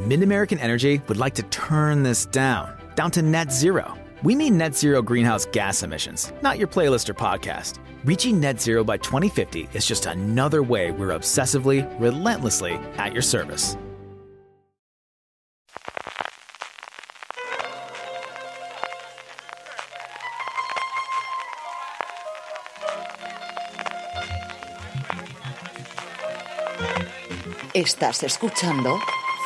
Mid American Energy would like to turn this down, down to net zero. We mean net zero greenhouse gas emissions, not your playlist or podcast. Reaching net zero by 2050 is just another way we're obsessively, relentlessly at your service. Estás escuchando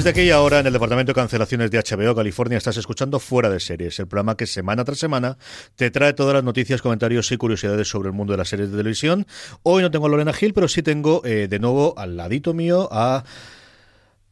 Desde aquella hora, en el Departamento de Cancelaciones de HBO California, estás escuchando Fuera de Series, el programa que semana tras semana te trae todas las noticias, comentarios y curiosidades sobre el mundo de las series de televisión. Hoy no tengo a Lorena Gil, pero sí tengo eh, de nuevo al ladito mío a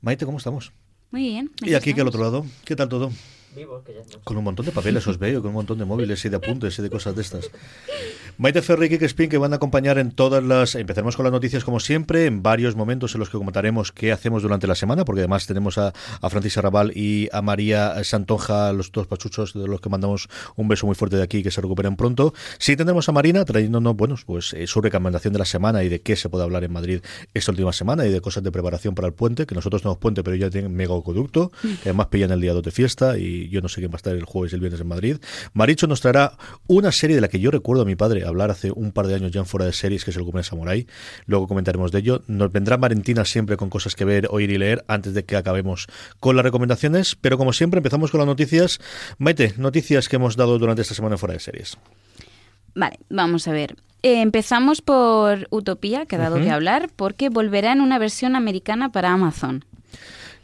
Maite, ¿cómo estamos? Muy bien. Y aquí que al otro lado, ¿qué tal todo? Vivo, que ya no. Con un montón de papeles os veo, con un montón de móviles y de apuntes y de cosas de estas. Maite Ferri y Kike Spin que van a acompañar en todas las... Empezaremos con las noticias como siempre, en varios momentos en los que comentaremos qué hacemos durante la semana, porque además tenemos a, a Francis Arrabal y a María Santonja, los dos pachuchos de los que mandamos un beso muy fuerte de aquí que se recuperen pronto. Sí tendremos a Marina trayéndonos, bueno, pues eh, su recomendación de la semana y de qué se puede hablar en Madrid esta última semana y de cosas de preparación para el puente, que nosotros tenemos puente, pero ya tienen mega acueducto, que además pillan el día 2 de fiesta y yo no sé quién va a estar el jueves y el viernes en Madrid. Maricho nos traerá una serie de la que yo recuerdo a mi padre hablar hace un par de años ya en fuera de series, que es el Cumen Samurai. Luego comentaremos de ello. Nos vendrá Valentina siempre con cosas que ver, oír y leer antes de que acabemos con las recomendaciones. Pero como siempre, empezamos con las noticias. Maite, noticias que hemos dado durante esta semana en fuera de series. Vale, vamos a ver. Eh, empezamos por Utopía, que ha dado Ujú. que hablar, porque volverá en una versión americana para Amazon.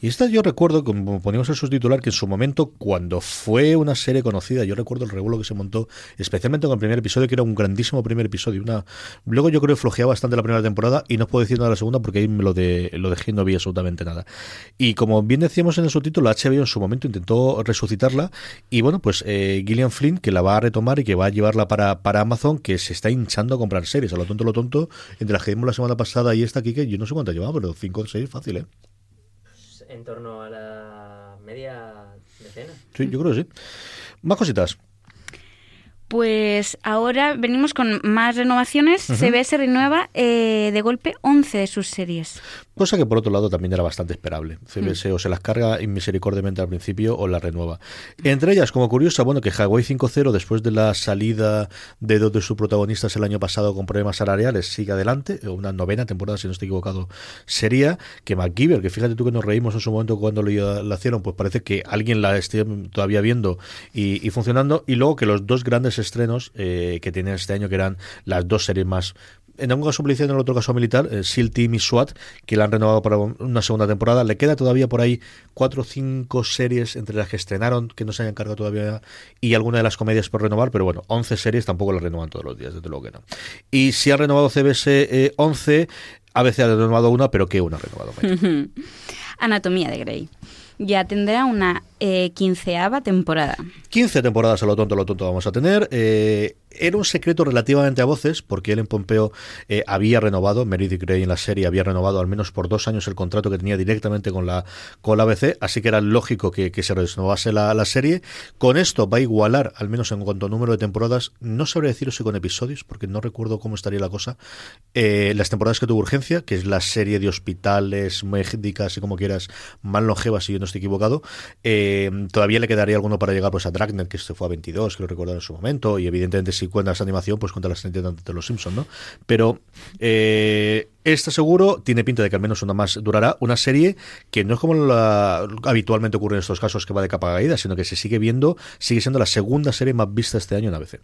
Y esta yo recuerdo, como poníamos el subtitular, que en su momento, cuando fue una serie conocida, yo recuerdo el revuelo que se montó, especialmente con el primer episodio, que era un grandísimo primer episodio. Una... Luego yo creo que flojeaba bastante la primera temporada y no puedo decir nada de la segunda porque ahí me lo, de, lo dejé y no vi absolutamente nada. Y como bien decíamos en el subtítulo, HBO en su momento intentó resucitarla y bueno, pues eh, Gillian Flynn, que la va a retomar y que va a llevarla para, para Amazon, que se está hinchando a comprar series. A lo tonto, lo tonto, entre las que vimos la semana pasada y esta aquí, que yo no sé cuántas llevaba, pero 5 o 6 fácil, ¿eh? En torno a la media decena. Sí, yo creo que sí. Más cositas. Pues ahora venimos con más renovaciones. CBS renueva eh, de golpe 11 de sus series. Cosa que por otro lado también era bastante esperable. CBS o se las carga inmisericordiamente al principio o las renueva. Entre ellas, como curiosa, bueno, que Hawaii 5.0, después de la salida de dos de sus protagonistas el año pasado con problemas salariales, sigue adelante. Una novena temporada, si no estoy equivocado, sería que MacGyver, que fíjate tú que nos reímos en su momento cuando lo, la hicieron, pues parece que alguien la esté todavía viendo y, y funcionando. Y luego que los dos grandes estrenos eh, que tienen este año, que eran las dos series más en un caso policía, en el otro caso militar, eh, SEAL Team y SWAT, que la han renovado para un- una segunda temporada. Le queda todavía por ahí cuatro o cinco series entre las que estrenaron, que no se hayan cargado todavía, y alguna de las comedias por renovar, pero bueno, 11 series tampoco las renovan todos los días, desde luego que no. Y si ha renovado CBS eh, 11, ABC ha renovado una, pero ¿qué una ha renovado? Anatomía de Grey. Ya tendrá una eh, quinceava temporada. 15 temporadas a lo tonto, a lo tonto vamos a tener. Eh, era un secreto relativamente a voces, porque Ellen Pompeo eh, había renovado, Meredith Grey en la serie había renovado al menos por dos años el contrato que tenía directamente con la, con la ABC, así que era lógico que, que se renovase la, la serie. Con esto va a igualar, al menos en cuanto a número de temporadas, no sabré deciros si con episodios, porque no recuerdo cómo estaría la cosa, eh, las temporadas que tuvo Urgencia, que es la serie de hospitales, médicas y como quieras, más longeva, si yo no estoy equivocado. Eh, todavía le quedaría alguno para llegar pues a Dragnet, que este fue a 22, que lo recuerdo en su momento, y evidentemente si cuentas animación, pues cuenta las 30 de los Simpsons, ¿no? Pero eh, esta seguro tiene pinta de que al menos una más durará, una serie que no es como la, habitualmente ocurre en estos casos que va de capa caída, sino que se sigue viendo, sigue siendo la segunda serie más vista este año en ABC.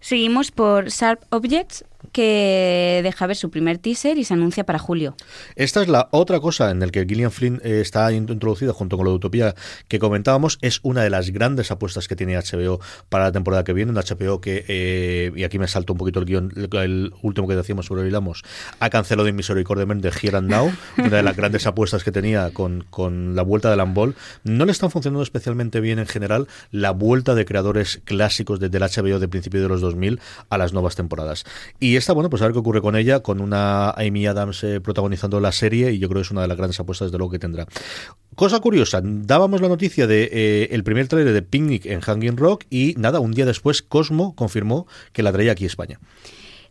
Seguimos por Sharp Objects, que deja ver su primer teaser y se anuncia para julio. Esta es la otra cosa en la que Gillian Flynn eh, está introducida junto con lo de Utopía que comentábamos. Es una de las grandes apuestas que tiene HBO para la temporada que viene. Un HBO que, eh, y aquí me salto un poquito el guion, el último que decíamos sobre Vilamos, ha cancelado inmisericordiamente Here and Now, una de las grandes apuestas que tenía con, con la vuelta del handball. No le están funcionando especialmente bien en general la vuelta de creadores clásicos desde el HBO de principio de los 2000 a las nuevas temporadas. Y esta, bueno, pues a ver qué ocurre con ella, con una Amy Adams eh, protagonizando la serie y yo creo que es una de las grandes apuestas de lo que tendrá. Cosa curiosa, dábamos la noticia de eh, el primer trailer de Picnic en Hanging Rock y nada, un día después Cosmo confirmó que la traía aquí a España.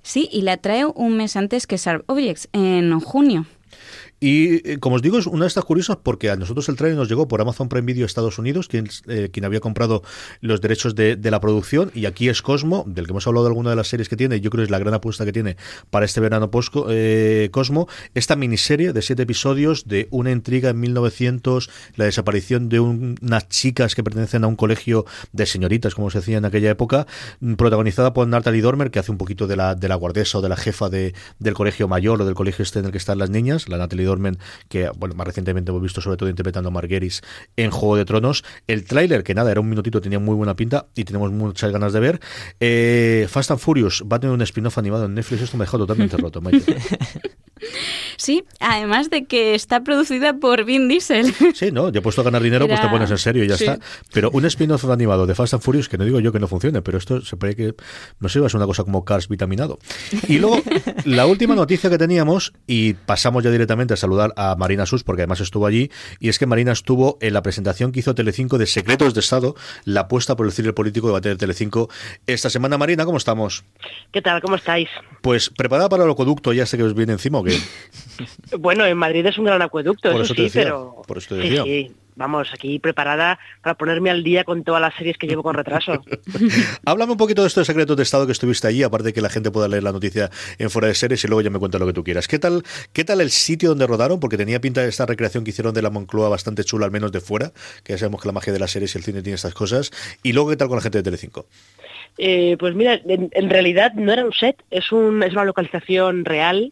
Sí, y la trae un mes antes que Sharp Objects, en junio. Y eh, como os digo, es una de estas curiosas porque a nosotros el trailer nos llegó por Amazon Prime Video Estados Unidos, quien, eh, quien había comprado los derechos de, la producción, y aquí es Cosmo, del que hemos hablado de alguna de las series que tiene, yo creo que es la gran apuesta que tiene para este verano post eh, Cosmo, esta miniserie de siete episodios de una intriga en 1900, la desaparición de unas chicas que pertenecen a un colegio de señoritas, como se decía en aquella época, mm, protagonizada por Natalie Dormer, que hace un poquito de la, de la guardesa o de la jefa de, del colegio mayor o del colegio este en el que están las niñas, la Natalie Que bueno, más recientemente hemos visto sobre todo interpretando a Margueris en Juego de Tronos. El tráiler, que nada, era un minutito, tenía muy buena pinta y tenemos muchas ganas de ver. Eh, Fast and Furious va a tener un spin-off animado en Netflix, esto me dejó totalmente roto, Sí, además de que está producida por Vin Diesel. Sí, no, ya he puesto a ganar dinero, pues te pones en serio y ya está. Pero un spin-off animado de Fast and Furious, que no digo yo que no funcione, pero esto se parece que, no sé, es una cosa como Cars vitaminado. Y luego, la última noticia que teníamos, y pasamos ya directamente saludar a Marina Sus, porque además estuvo allí, y es que Marina estuvo en la presentación que hizo Telecinco de Secretos de Estado, la apuesta por el cine político de bater Telecinco. Esta semana, Marina, ¿cómo estamos? ¿Qué tal? ¿Cómo estáis? Pues preparada para el acueducto, ya sé que os viene encima o qué. Bueno, en Madrid es un gran acueducto, por eso, sí, pero... Por eso te decía. Sí, sí. Vamos, aquí preparada para ponerme al día con todas las series que llevo con retraso. Háblame un poquito de estos secretos de Estado que estuviste allí, aparte de que la gente pueda leer la noticia en fuera de series y luego ya me cuentas lo que tú quieras. ¿Qué tal, qué tal el sitio donde rodaron? Porque tenía pinta de esta recreación que hicieron de la Moncloa bastante chula, al menos de fuera, que ya sabemos que la magia de las series y el cine tiene estas cosas. Y luego, ¿qué tal con la gente de Telecinco? Eh, pues mira, en, en, realidad no era un set, es, un, es una localización real,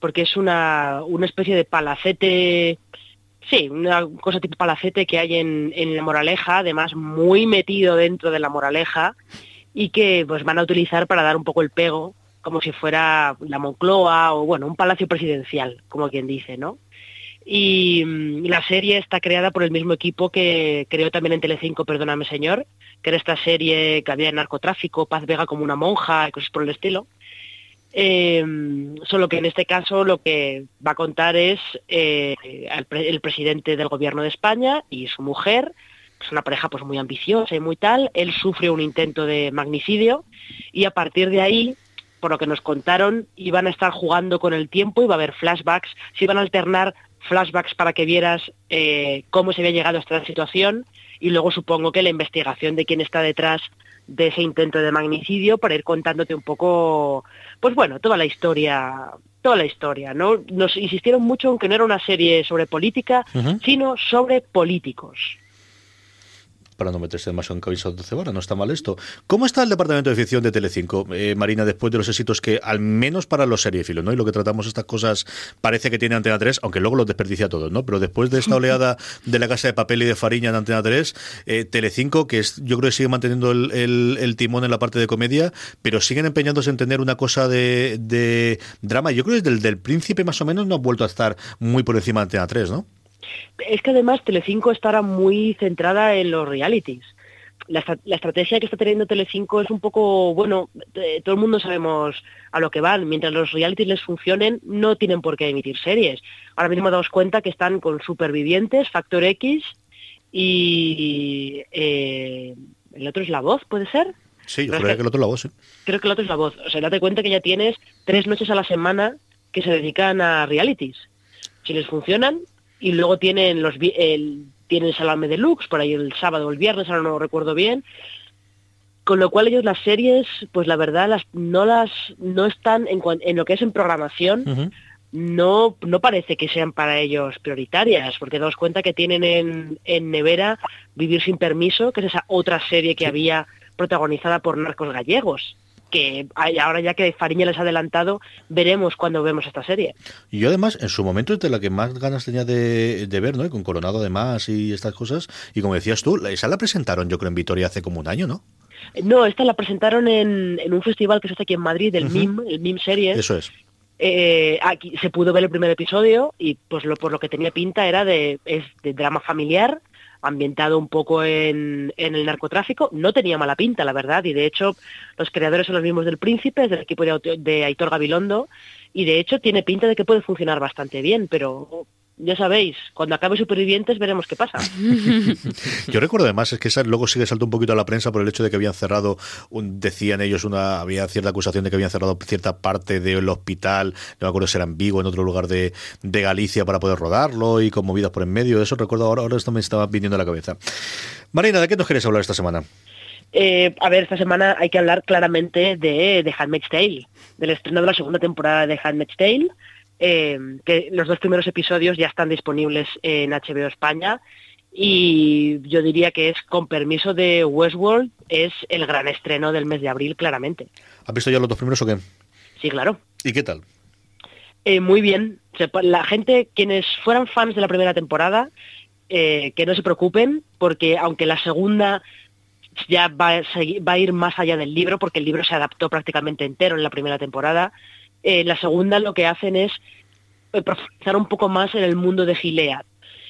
porque es una, una especie de palacete Sí, una cosa tipo palacete que hay en, en, la Moraleja, además muy metido dentro de la Moraleja y que pues van a utilizar para dar un poco el pego, como si fuera la Moncloa o bueno, un palacio presidencial, como quien dice, ¿no? Y, y la serie está creada por el mismo equipo que creó también en Telecinco, Perdóname Señor, que era esta serie que había en narcotráfico, Paz Vega como una monja y cosas por el estilo. Eh, solo que en este caso lo que va a contar es eh, el, presidente del gobierno de España y su mujer, que es una pareja pues muy ambiciosa y muy tal, él sufre un intento de magnicidio y a partir de ahí, por lo que nos contaron, iban a estar jugando con el tiempo, iba a haber flashbacks, se iban a alternar flashbacks para que vieras eh, cómo se había llegado a esta situación y luego supongo que la investigación de quién está detrás de ese intento de magnicidio para ir contándote un poco, pues bueno, toda la historia, toda la historia, ¿no? Nos insistieron mucho en que no era una serie sobre política, uh -huh. sino sobre políticos para no meterse demasiado en cabeza de cebara, no está mal esto. ¿Cómo está el departamento de ficción de Telecinco, eh, Marina, después de los éxitos que, al menos para los seriefilos, ¿no? Y lo que tratamos estas cosas parece que tiene Antena 3, aunque luego los desperdicia todos, ¿no? Pero después de esta oleada de la casa de papel y de fariña en Antena 3, eh, Telecinco, que es, yo creo que sigue manteniendo el, el, el, timón en la parte de comedia, pero siguen empeñándose en tener una cosa de, de drama. Yo creo que desde el del príncipe más o menos no ha vuelto a estar muy por encima de Antena 3, ¿no? Es que además Telecinco estará muy centrada en los realities. La, la, estrategia que está teniendo Telecinco es un poco, bueno, eh, todo el mundo sabemos a lo que van. Mientras los realities les funcionen, no tienen por qué emitir series. Ahora mismo damos cuenta que están con Supervivientes, Factor X y eh, el otro es La Voz, ¿puede ser? Sí, yo creo que el otro es La Voz, sí. Creo que el otro es La Voz. O sea, date cuenta que ya tienes tres noches a la semana que se dedican a realities. Si les funcionan, y luego tienen los el, tienen Salame Deluxe por ahí el sábado o el viernes, ahora no lo recuerdo bien. Con lo cual ellos las series, pues la verdad las no las no están en, en lo que es en programación, uh -huh. no no parece que sean para ellos prioritarias, porque daos cuenta que tienen en, en nevera Vivir sin permiso, que es esa otra serie que sí. había protagonizada por narcos gallegos. Que ahora ya que Fariña les ha adelantado, veremos cuando vemos esta serie. Y yo además, en su momento es de la que más ganas tenía de, de ver, ¿no? Y con Coronado además y estas cosas. Y como decías tú, esa la presentaron yo creo en Vitoria hace como un año, ¿no? No, esta la presentaron en, en un festival que se hace aquí en Madrid, el. MIM, el MIM Series. Eso es. Eh, aquí se pudo ver el primer episodio y pues lo, por lo que tenía pinta era de, es de drama familiar, ambientado un poco en, en el narcotráfico. No tenía mala pinta, la verdad, y de hecho los creadores son los mismos del Príncipe, del equipo de, de Aitor Gabilondo, y de hecho tiene pinta de que puede funcionar bastante bien, pero ya sabéis, cuando acabe Supervivientes veremos qué pasa. Yo recuerdo además es que esa luego sigue saltó un poquito a la prensa por el hecho de que habían cerrado, un- decían ellos, una había cierta acusación de que habían cerrado cierta parte del hospital, no me acuerdo si era en Vigo, en otro lugar de, de Galicia para poder rodarlo y con movidas por en medio. Eso recuerdo ahora, ahora esto me estaba viniendo a la cabeza. Marina, ¿de qué nos quieres hablar esta semana? Eh, a ver, esta semana hay que hablar claramente de, de Handmaid's Tale, del estreno de la segunda temporada de Handmaid's Tale, eh, que los dos primeros episodios ya están disponibles en HBO España y yo diría que es, con permiso de Westworld, es el gran estreno del mes de abril, claramente. ¿Has visto ya los dos primeros o qué? Sí, claro. ¿Y qué tal? Eh, muy bien. La gente, quienes fueran fans de la primera temporada, eh, que no se preocupen, porque aunque la segunda ya va a, segui- va a ir más allá del libro, porque el libro se adaptó prácticamente entero en la primera temporada, eh, la segunda lo que hacen es eh, profundizar un poco más en el mundo de Gilead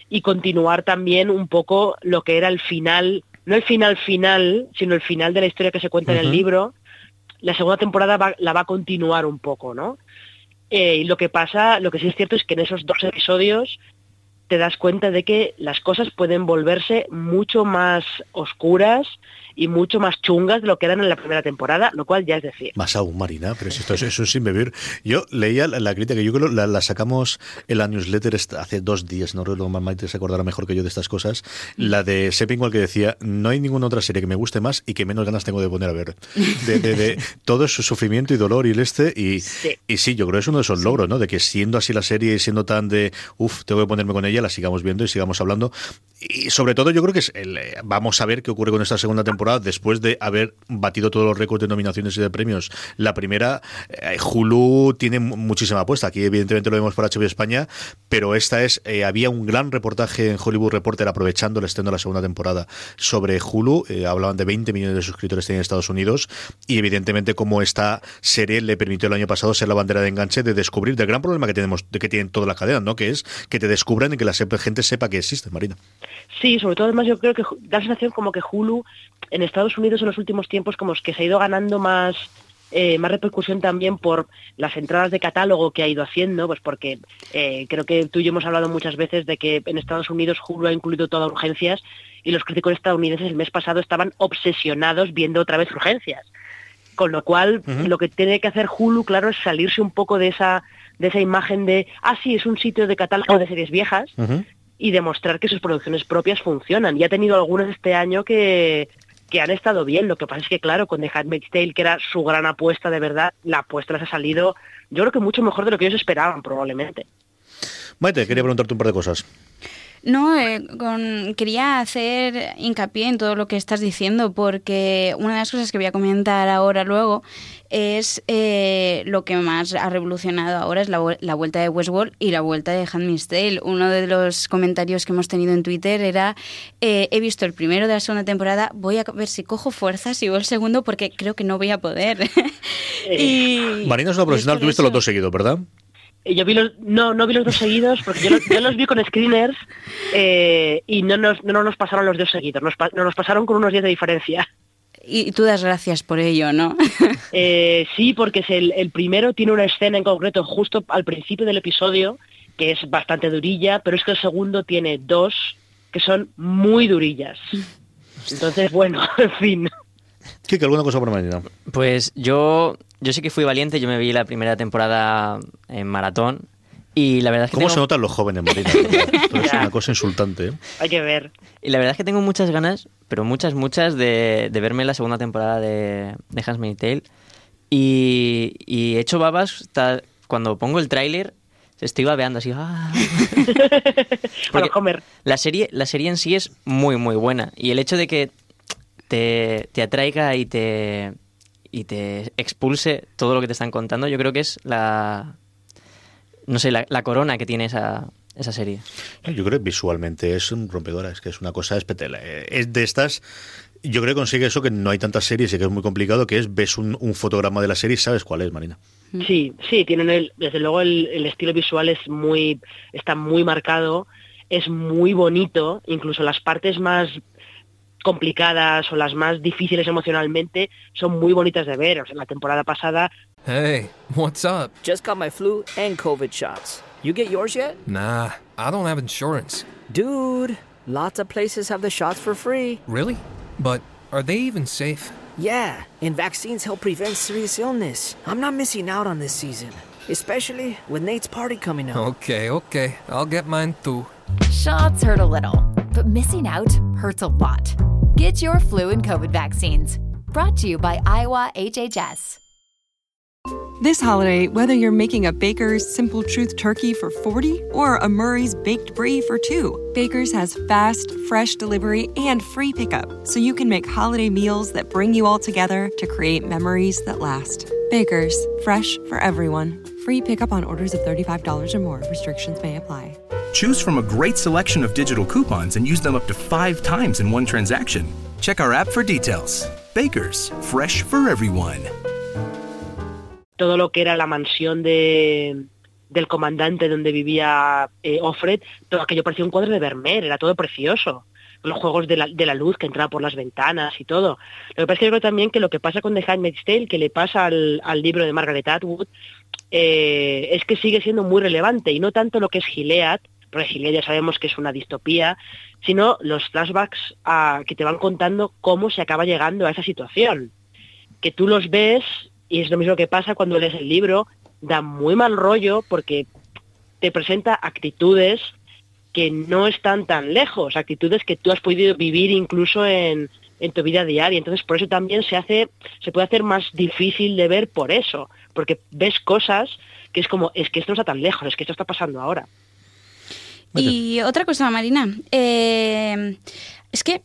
y continuar también un poco lo que era el final, no el final final, sino el final de la historia que se cuenta en el libro. La segunda temporada va- la va a continuar un poco, ¿no? Eh, y lo que pasa, lo que sí es cierto es que en esos dos episodios te das cuenta de que las cosas pueden volverse mucho más oscuras y mucho más chungas de lo que eran en la primera temporada, lo cual ya es decir. Más aún, Marina, pero si esto es, eso es sin beber. Yo leía la, la crítica, yo creo la, la sacamos en la newsletter hace dos días, no recuerdo, Maite se acordará mejor que yo de estas cosas, la de Sepinwall que decía, no hay ninguna otra serie que me guste más y que menos ganas tengo de poner a ver. De, de- de todo su sufrimiento y dolor y el este, y Sí. y sí, yo creo que es uno de esos logros, ¿no? De que siendo así la serie y siendo tan de, uff, tengo que ponerme con ella, la sigamos viendo y sigamos hablando. Y sobre todo yo creo que es el, eh, vamos a ver qué ocurre con esta segunda temporada después de haber batido todos los récords de nominaciones y de premios. La primera, eh, Hulu tiene mu- muchísima apuesta. Aquí evidentemente lo vemos por HBO España, pero esta es, eh, había un gran reportaje en Hollywood Reporter aprovechando el estreno de la segunda temporada sobre Hulu. Eh, hablaban de 20 millones de suscriptores en Estados Unidos y evidentemente como esta serie le permitió el año pasado ser la bandera de enganche de descubrir del gran problema que tenemos, de que tienen todas las cadenas, ¿no? Que es que te descubran y que la gente sepa que existe, Marina. Sí, sobre todo además yo creo que da la sensación como que Hulu en Estados Unidos en los últimos tiempos como es que se ha ido ganando más eh, más repercusión también por las entradas de catálogo que ha ido haciendo, pues porque eh, creo que tú y yo hemos hablado muchas veces de que en Estados Unidos Hulu ha incluido todas urgencias y los críticos estadounidenses el mes pasado estaban obsesionados viendo otra vez urgencias. Con lo cual, lo que tiene que hacer Hulu, claro, es salirse un poco de esa de esa imagen de, ah, sí, es un sitio de catálogo de series viejas, y demostrar que sus producciones propias funcionan. Y ha tenido algunas este año que, que han estado bien. Lo que pasa es que, claro, con The Handmaid's Tale, que era su gran apuesta de verdad, la apuesta les ha salido, yo creo que mucho mejor de lo que ellos esperaban, probablemente. Maite, quería preguntarte un par de cosas. No, eh, con- quería hacer hincapié en todo lo que estás diciendo porque una de las cosas que voy a comentar ahora luego es eh, lo que más ha revolucionado ahora es la, vu- la vuelta de Westworld y la vuelta de Handmaid's Tale. Uno de los comentarios que hemos tenido en Twitter era eh, he visto el primero de la segunda temporada, voy a ver si cojo fuerzas y veo el segundo porque creo que no voy a poder. y, Marina es una profesional, tuviste los dos seguidos, ¿verdad? Y Yo vi los, no, no vi los dos seguidos, porque yo, los- yo los vi con screeners eh, y no nos, no nos pasaron los dos seguidos, nos, pa- nos los pasaron con unos días de diferencia. Y tú das gracias por ello, ¿no? Eh, sí, porque es el, el primero tiene una escena en concreto justo al principio del episodio que es bastante durilla, pero es que el segundo tiene dos que son muy durillas. Entonces, bueno, en fin. Kike, ¿alguna cosa por Marina? Pues yo, yo sí que fui valiente, yo me vi la primera temporada en maratón y la verdad es que ¿Cómo tengo, se notan los jóvenes, Marina? Es una cosa insultante. ¿eh? Hay que ver. y la verdad es que tengo muchas ganas, pero muchas, muchas de, de verme la segunda temporada de, de Handmaid's Tale y, y he hecho babas ta- cuando pongo el tráiler estoy babeando así. ¡ah! Homer. La serie, la serie en sí es muy, muy buena. Y el hecho de que te, te atraiga y te, y te expulse todo lo que te están contando, yo creo que es la, no sé, la, la corona que tiene esa, esa serie. Yo creo que visualmente es un rompedora, es que es una cosa espetela. Eh, Es de estas. Yo creo que consigue eso que no hay tantas series y que es muy complicado, que es ves un, un fotograma de la serie y sabes cuál es, Marina. Sí, sí, tienen el, desde luego el, el estilo visual es muy, está muy marcado, es muy bonito, incluso las partes más complicadas o las más difíciles emocionalmente son muy bonitas de ver. O sea, la temporada pasada Hey, what's up? Just got my flu and COVID shots. You get yours yet? Nah, I don't have insurance. Dude, lots of places have the shots for free. Really? But are they even safe? Yeah, and vaccines help prevent serious illness. I'm not missing out on this season, especially with Nate's party coming up. Okay, okay. I'll get mine too. Shots hurt a little, but missing out hurts a lot. Get your flu and COVID vaccines. Brought to you by Iowa HHS. This holiday, whether you're making a Baker's Simple Truth turkey for 40 or a Murray's Baked Brie for 2, Baker's has fast, fresh delivery and free pickup, so you can make holiday meals that bring you all together to create memories that last. Baker's, fresh for everyone. Free pickup on orders of $35 or more. Restrictions may apply. Choose from a great selection of digital coupons and use them up to five times in one transaction. Check our app for details. Bakers, fresh for everyone. todo lo que era la mansión de, del comandante donde vivía eh, Offred, todo aquello parecía un cuadro de Vermeer, era todo precioso. Los juegos de la, de la luz que entraba por las ventanas y todo. Lo que pasa es que yo creo también que lo que pasa con The Handmaid's Tale, que le pasa al, al libro de Margaret Atwood, eh, es que sigue siendo muy relevante y no tanto lo que es Gilead, Gilead ya sabemos que es una distopía, sino los flashbacks que te van contando cómo se acaba llegando a esa situación. Que tú los ves y es lo mismo que pasa cuando lees el libro, da muy mal rollo porque te presenta actitudes que no están tan lejos, actitudes que tú has podido vivir incluso en, en tu vida diaria. Entonces, por eso también se hace, se puede hacer más difícil de ver por eso, porque ves cosas que es como, es que esto no está tan lejos, es que esto está pasando ahora. Y otra cosa, Marina, eh, es que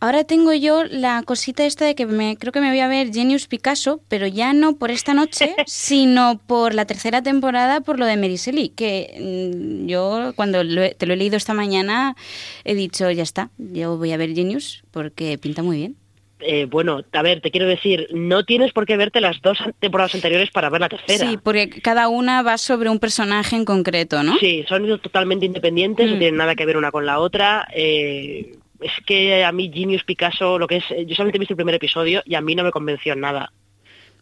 ahora tengo yo la cosita esta de que me, creo que me voy a ver Genius Picasso, pero ya no por esta noche, sino por la tercera temporada, por lo de Shelley, que mm, yo cuando lo he- te lo he leído esta mañana he dicho, ya está, yo voy a ver Genius porque pinta muy bien. Eh, bueno, a ver, te quiero decir, no tienes por qué verte las dos temporadas anteriores para ver la tercera. Sí, porque cada una va sobre un personaje en concreto, ¿no? Sí, son totalmente independientes, no Mm. tienen nada que ver una con la otra. eh, es que a mí Genius Picasso, lo que es, yo solamente he visto el primer episodio y a mí no me convenció en nada.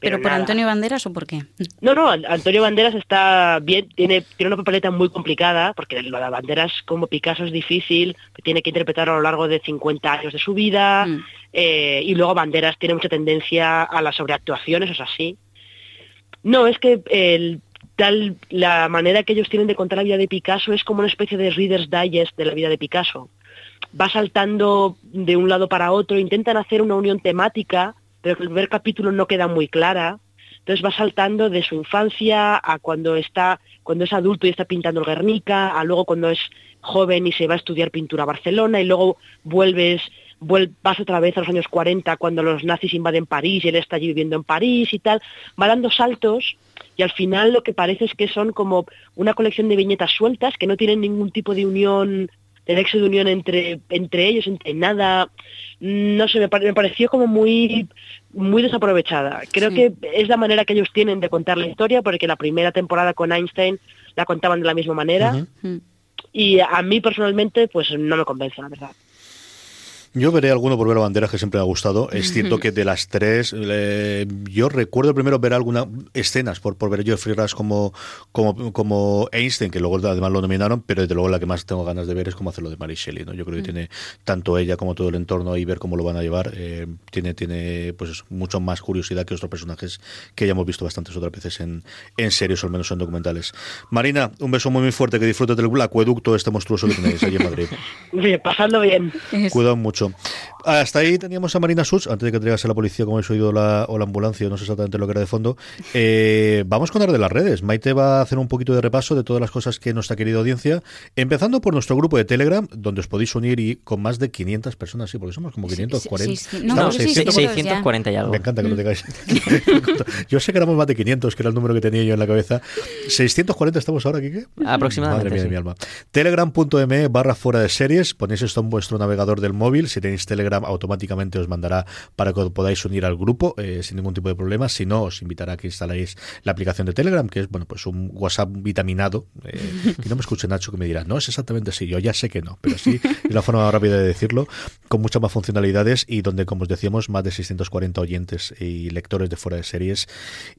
¿Pero por. Antonio Banderas o por qué? No, no, An- Antonio Banderas está bien, tiene, tiene una papeleta muy complicada, porque lo de Banderas como Picasso es difícil, tiene que interpretar a lo largo de 50 años de su vida, Mm. eh, y luego Banderas tiene mucha tendencia a la sobreactuación, eso es así. No, es que el, tal, la manera que ellos tienen de contar la vida de Picasso es como una especie de Reader's Digest de la vida de Picasso. Va saltando de un lado para otro, intentan hacer una unión temática, pero el primer capítulo no queda muy clara. Entonces va saltando de su infancia a cuando está, cuando es adulto y está pintando el Guernica, a luego cuando es joven y se va a estudiar pintura a Barcelona, y luego vuelves, vuel- vas otra vez a los años 40 cuando los nazis invaden París y él está allí viviendo en París y tal. Va dando saltos y al final lo que parece es que son como una colección de viñetas sueltas que no tienen ningún tipo de unión, de nexo de unión entre, entre ellos, entre nada. No sé, me, pare- me pareció como muy, muy desaprovechada. Creo Sí. que es la manera que ellos tienen de contar la historia, porque la primera temporada con Einstein la contaban de la misma manera. Mm. Y a mí personalmente, pues no me convence, la verdad. Yo veré alguno por ver a banderas que siempre me ha gustado. Es cierto que de las tres, eh, yo recuerdo primero ver algunas escenas por, por ver a Geoffrey Rush como, como, como Einstein, que luego además lo nominaron, pero desde luego la que más tengo ganas de ver es cómo hacer lo de Mary Shelley. ¿no? Yo creo que tiene tanto ella como todo el entorno y ver cómo lo van a llevar. eh, tiene tiene pues eso, mucho más curiosidad que otros personajes que ya hemos visto bastantes otras veces en, en series o al menos en documentales. Marina, un beso muy, muy fuerte, que disfrutes del acueducto este monstruoso que tenéis allí en Madrid. Bien, pasando bien. Cuidado mucho. hecho Hasta ahí teníamos a Marina Such, antes de que a la policía, como habéis oído, la, o la ambulancia, no sé exactamente lo que era de fondo. Eh, vamos con hablar de las redes. Maite va a hacer un poquito de repaso de todas las cosas que nuestra querida audiencia, empezando por nuestro grupo de Telegram, donde os podéis unir y con más de 500 personas, sí, porque somos como 540. sí, sí, no, Estamos creo que sí, 600. 640 y algo. Me encanta que lo digáis. Yo sé que éramos más de 500, que era el número que tenía yo en la cabeza. 640 estamos ahora, Kike. Aproximadamente, Madre mía de sí. mi alma. Telegram.me barra fuera de series. Ponéis esto en vuestro navegador del móvil. Si tenéis Telegram, automáticamente os mandará para que os podáis unir al grupo eh, sin ningún tipo de problema. Si no, os invitará a que instaléis la aplicación de Telegram, que es bueno pues un WhatsApp vitaminado. eh, que no me escuche Nacho que me dirá, no es exactamente así. Yo ya sé que no, pero sí es la forma más rápida de decirlo, con muchas más funcionalidades y donde, como os decíamos, más de 640 oyentes y lectores de fuera de series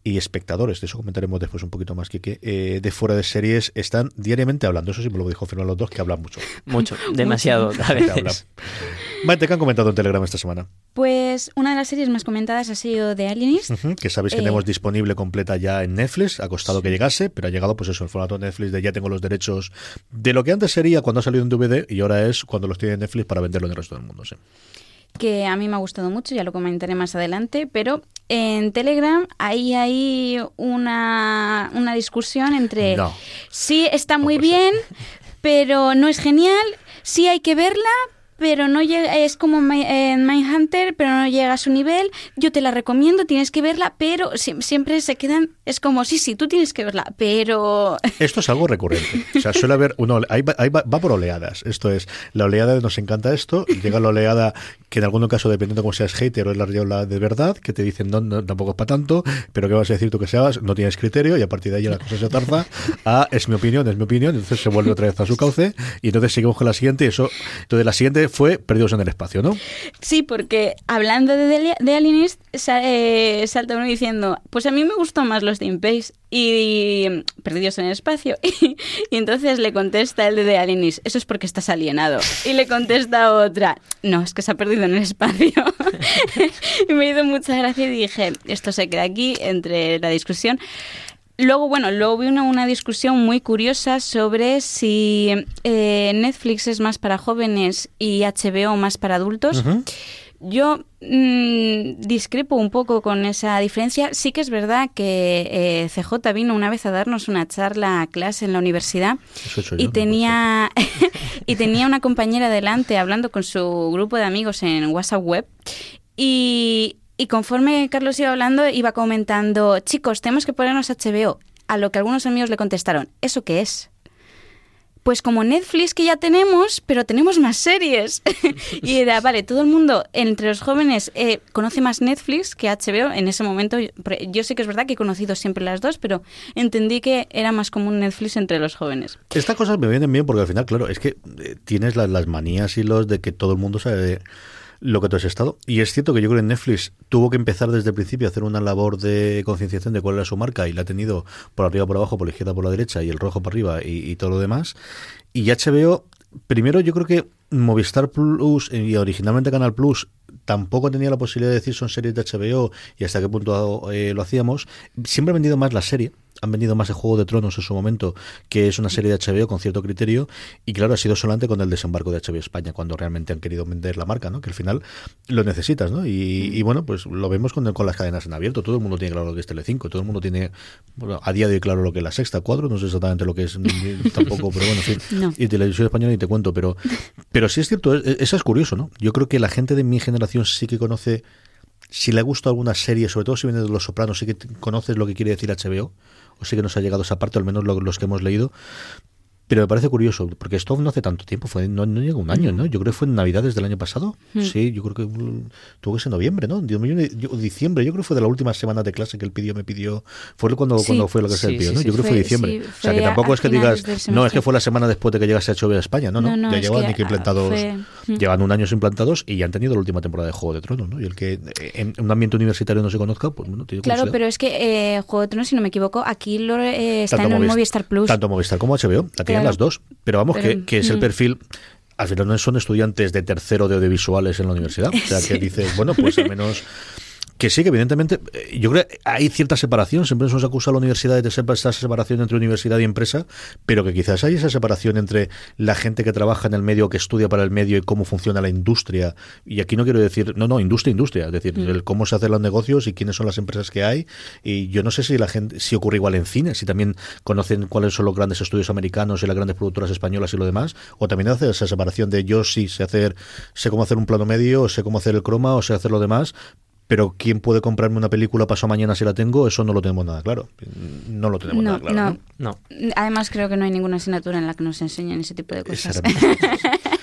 y espectadores. De eso comentaremos después un poquito más, Kike. eh, de fuera de series están diariamente hablando. Eso sí me lo dijo Fernando los dos, que hablan mucho. Mucho, demasiado a veces. Maite, ¿qué han comentado en Telegram esta semana? Pues una de las series más comentadas ha sido The Alienist. Que sabéis que Eh, tenemos disponible completa ya en Netflix. Ha costado que llegase, pero ha llegado, pues eso, en formato Netflix de ya tengo los derechos de lo que antes sería cuando ha salido en DVD y ahora es cuando los tiene Netflix para venderlo en el resto del mundo. Sí. que a mí me ha gustado mucho, ya lo comentaré más adelante, pero en Telegram ahí hay una, una discusión entre No. sí está muy bien, pero no es genial, sí hay que verla, pero no llega, es como Mindhunter, pero no llega a su nivel, yo te la recomiendo, tienes que verla, pero sie- siempre se quedan, es como, sí, sí, tú tienes que verla, pero... Esto es algo recurrente. O sea, suele haber uno, ahí va, por oleadas. Esto es la oleada nos encanta esto, llega la oleada que en algún caso, dependiendo de cómo seas hater o es la oleada de verdad, que te dicen no, no, tampoco es para tanto, pero ¿qué vas a decir tú que seas? No tienes criterio y a partir de ahí la cosa se tarza a es mi opinión, es mi opinión, entonces se vuelve otra vez a su cauce y entonces seguimos con la siguiente y eso, entonces la siguiente fue Perdidos en el Espacio, ¿no? Sí, porque hablando de, de, Alienist, sa- eh, salta uno diciendo, pues a mí me gustó más los de Impage y Perdidos en el Espacio. Y, entonces le contesta el de The Alienist, eso es porque estás alienado. Y le contesta otra, no, es que se ha perdido en el espacio. y me hizo mucha gracia y dije, esto se queda aquí entre la discusión. Luego, bueno, luego vi una, una discusión muy curiosa sobre si eh, Netflix es más para jóvenes y HBO más para adultos. Yo mm, discrepo un poco con esa diferencia. Sí que es verdad que eh, CJ vino una vez a darnos una charla a clase en la universidad y tenía y tenía una compañera delante hablando con su grupo de amigos en WhatsApp web y, y conforme Carlos iba hablando iba comentando chicos tenemos que ponernos HBO a lo que algunos amigos le contestaron ¿eso qué es? Pues como Netflix que ya tenemos, pero tenemos más series. y era, vale, todo el mundo entre los jóvenes eh, conoce más Netflix que HBO. En ese momento, yo- sé que es verdad que he conocido siempre las dos, pero entendí que era más común Netflix entre los jóvenes. Estas cosas me vienen bien porque al final, claro, es que eh, tienes las, las manías y los de que todo el mundo sabe lo que tú has estado. Y es cierto que yo creo que Netflix tuvo que empezar desde el principio a hacer una labor de concienciación de cuál era su marca y la ha tenido por arriba, por abajo, por la izquierda, por la derecha y el rojo por arriba y, todo lo demás. Y HBO, primero yo creo que Movistar Plus eh, y originalmente Canal Plus tampoco tenía la posibilidad de decir son series de HBO y hasta qué punto eh, lo hacíamos. Siempre ha vendido más la serie. Han vendido más el Juego de Tronos en su momento, que es una serie de HBO con cierto criterio, y claro, ha sido solamente con el desembarco de HBO España, cuando realmente han querido vender la marca, ¿no? Que al final lo necesitas, ¿no? Y, y bueno, pues lo vemos con, con las cadenas en abierto. Todo el mundo tiene claro lo que es Telecinco, todo el mundo tiene, bueno, a día de hoy claro lo que es la sexta, cuadro, no sé exactamente lo que es tampoco, pero bueno, en fin. No. Y televisión española ni te cuento, pero, pero sí es cierto, es- eso es curioso, ¿no? Yo creo que la gente de mi generación sí que conoce si le gusta alguna serie, sobre todo si viene de Los Sopranos, sí que conoces lo que quiere decir HBO, o sí que nos ha llegado esa parte, al menos lo- los que hemos leído. Pero me parece curioso, porque esto no hace tanto tiempo, fue no, no llegó un año, ¿no? Yo creo que fue en Navidades del año pasado. Mm. Sí, yo creo que mm, tuvo que ser noviembre, ¿no? Diciembre, yo creo que fue de la última semana de clase que él pidió, me pidió. Fue cuando, Sí. cuando fue lo que se Sí, pidió, ¿no? sí. Yo creo que fue diciembre. o sea, que tampoco es que digas, no, es que fue la semana después de que llegase a HBO a España. No, no, No, no, ya llevan que, ni que implantados, fue- mm. llevan un año implantados y ya han tenido la última temporada de Juego de Tronos, ¿no? Y el que eh, en un ambiente universitario no se conozca, pues bueno, tiene Claro, pero es que eh, Juego de Tronos, si no me equivoco, aquí lo, eh, está Tanto en el Movis- Movistar Plus. Tanto Movistar como HBO, la tienen Claro. las dos. Pero vamos, Pero, que, que es el mm. perfil. Al final no son estudiantes de tercero de audiovisuales en la universidad. O sea, que dices, bueno, pues al menos Que sí, que evidentemente, eh, yo creo que hay cierta separación, siempre nos acusa a la universidad de ser esa separación entre universidad y empresa, pero que quizás hay esa separación entre la gente que trabaja en el medio, que estudia para el medio y cómo funciona la industria. Y aquí no quiero decir, no, no, industria, industria, es decir, Mm. el cómo se hacen los negocios y quiénes son las empresas que hay. Y yo no sé si la gente, si ocurre igual en cine, si también conocen cuáles son los grandes estudios americanos y las grandes productoras españolas y lo demás, o también hace esa separación de yo sí sé hacer, sé cómo hacer un plano medio, o sé cómo hacer el croma, o sé hacer lo demás, pero quién puede comprarme una película paso mañana si la tengo, eso no lo tenemos nada claro. No lo tenemos No, nada claro. no. ¿no? No. Además, creo que no hay ninguna asignatura en la que nos enseñen ese tipo de cosas.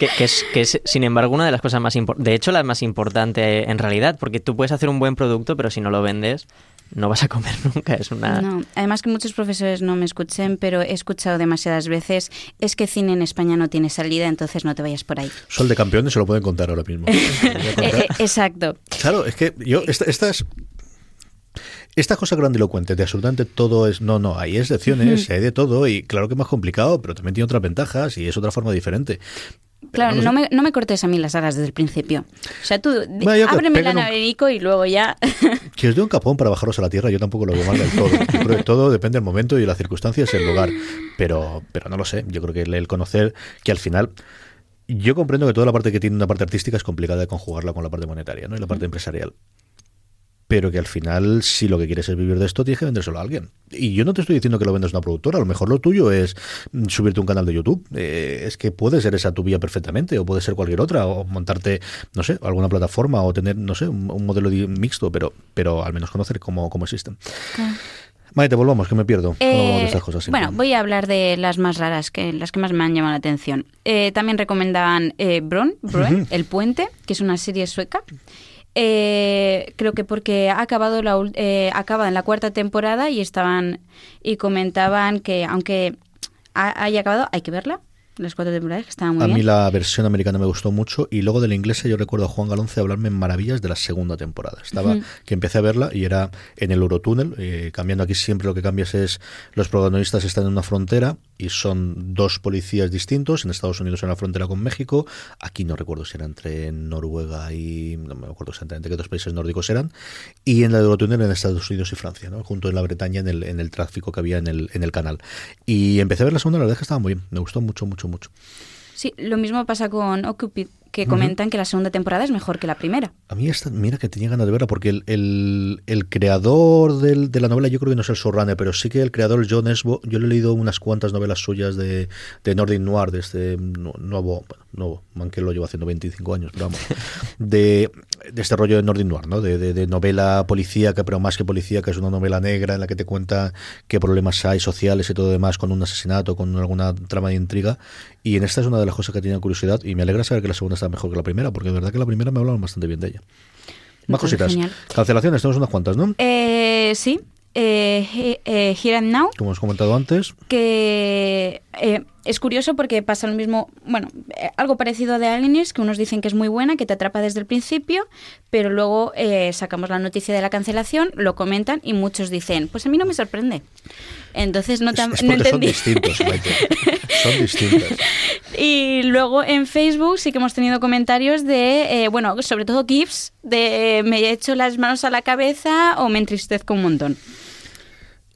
Que, que es, que es, sin embargo, una de las cosas más importantes, de hecho, la más importante en realidad, porque tú puedes hacer un buen producto, pero si no lo vendes, no vas a comer nunca. Es una... No, además que muchos profesores no me escuchen, pero he escuchado demasiadas veces, es que cine en España no tiene salida, entonces no te vayas por ahí. Sol de campeones se lo pueden contar ahora mismo. Contar. Eh, eh, exacto. Claro, es que yo, esta- estas. Esta cosa grandilocuente de absolutamente todo es. No, no, hay excepciones, hay de todo, y claro que es más complicado, pero también tiene otras ventajas y es otra forma diferente. Claro, no me, no me cortes a mí las alas desde el principio. O sea, tú Bueno, ábreme el un- abanico y luego ya... Que os dé un capón para bajaros a la tierra, yo tampoco lo veo mal del todo. Yo creo que todo depende del momento y de las circunstancias y el lugar. Pero, pero no lo sé. Yo creo que el conocer que al final. Yo comprendo que toda la parte que tiene una parte artística es complicada de conjugarla con la parte monetaria ¿no? y la parte empresarial. Pero que al final, si lo que quieres es vivir de esto, tienes que vendérselo a alguien. Y yo no te estoy diciendo que lo vendas a una productora, a lo mejor lo tuyo es mm, subirte un canal de YouTube. Eh, es que puede ser esa tu vía perfectamente, o puede ser cualquier otra, o montarte, no sé, alguna plataforma, o tener, no sé, un, un modelo mixto, pero, pero al menos conocer cómo, cómo existen. Maite, volvamos, que me pierdo. Eh, estas cosas bueno, voy a hablar de las más raras, que las que más me han llamado la atención. Eh, también recomendaban eh, Bron, Broen, Ujú. El Puente, que es una serie sueca. Eh, creo que porque ha acabado la, eh, acaba en la cuarta temporada y estaban y comentaban que aunque ha- haya acabado, hay que verla. Las cuatro temporadas que estaban muy a bien. mí la versión americana me gustó mucho y luego de la inglesa yo recuerdo a Juan Galonce hablarme en maravillas de la segunda temporada. Estaba Ujú. que empecé a verla y era en el Eurotúnel, eh, cambiando aquí siempre lo que cambias es los protagonistas están en una frontera y son dos policías distintos, en Estados Unidos en la frontera con México, aquí no recuerdo si era entre Noruega y no me acuerdo exactamente qué dos países nórdicos eran, y en la Eurotúnel en Estados Unidos y Francia, ¿no? junto en la Bretaña en el, en el tráfico que había en el, en el canal. Y empecé a ver la segunda, la verdad es que estaba muy bien, me gustó mucho, mucho, mucho. Sí, lo mismo pasa con Occupy, que comentan que la segunda temporada es mejor que la primera. A mí esta, mira que tenía ganas de verla, porque el, el, el creador del- de la novela, yo creo que no es el showrunner, pero sí que el creador, John Esbo, yo le he leído unas cuantas novelas suyas de, de Nordic Noir, de este nu- nuevo, bueno, nuevo, aunque lo llevo haciendo 25 años, pero vamos, de, de este rollo de Nordic Noir, ¿no? De, de, de novela policíaca, pero más que policíaca, es una novela negra en la que te cuenta qué problemas hay sociales y todo demás con un asesinato, con alguna trama de intriga. Y en esta es una de las cosas que tenía curiosidad y me alegra saber que la segunda está mejor que la primera, porque de verdad que la primera me hablaron bastante bien de ella. Más Entonces, cositas. genial. Cancelaciones, tenemos unas cuantas, ¿no? Eh, sí, eh, eh, Here and Now, Como os he comentado antes. que eh, es curioso porque pasa lo mismo, bueno, eh, algo parecido a The Alienist, que unos dicen que es muy buena, que te atrapa desde el principio, pero luego eh, sacamos la noticia de la cancelación, lo comentan y muchos dicen, pues a mí no me sorprende. Entonces no, Es no porque son distintos. Son distintas. Y luego en Facebook sí que hemos tenido comentarios de, eh, bueno, sobre todo GIFs, de eh, me echo las manos a la cabeza o me entristezco un montón.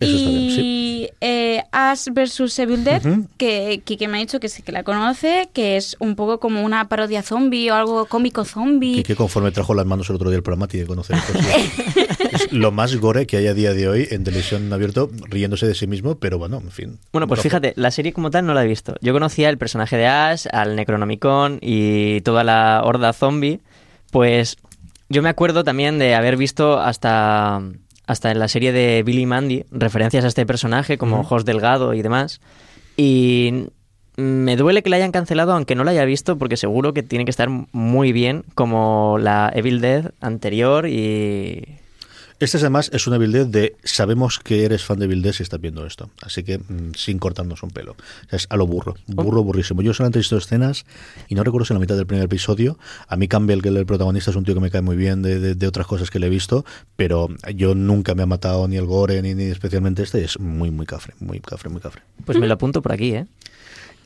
Eso está bien, sí. Y eh, Ash vs Evil Dead, que Kike me ha dicho que sí que la conoce, que es un poco como una parodia zombie o algo cómico zombie. Y que conforme trajo las manos el otro día el programa tiene que conocer esto. sí. es lo más gore que hay a día de hoy en televisión abierto, riéndose de sí mismo, pero bueno, en fin. Bueno, pues fíjate, la serie como tal no la he visto. Yo conocía el personaje de Ash, al Necronomicon y toda la horda zombie. Pues yo me acuerdo también de haber visto hasta, hasta en la serie de Billy Mandy referencias a este personaje como Ujú. Jos Delgado y demás. Y me duele que la hayan cancelado aunque no la haya visto porque seguro que tiene que estar muy bien como la Evil Dead anterior y... Este es además es una Evil de sabemos que eres fan de Dead si estás viendo esto. Así que mm, sin cortarnos un pelo. O sea, es a lo burro. Burro, burrísimo. Yo solamente he visto escenas y no recuerdo si en la mitad del primer episodio. A mí Campbell, que es el protagonista, es un tío que me cae muy bien de, de- de otras cosas que le he visto, pero yo nunca me ha matado ni el gore ni, ni especialmente este. y Es muy, muy cafre, muy cafre, muy cafre. Pues me lo apunto por aquí, ¿eh?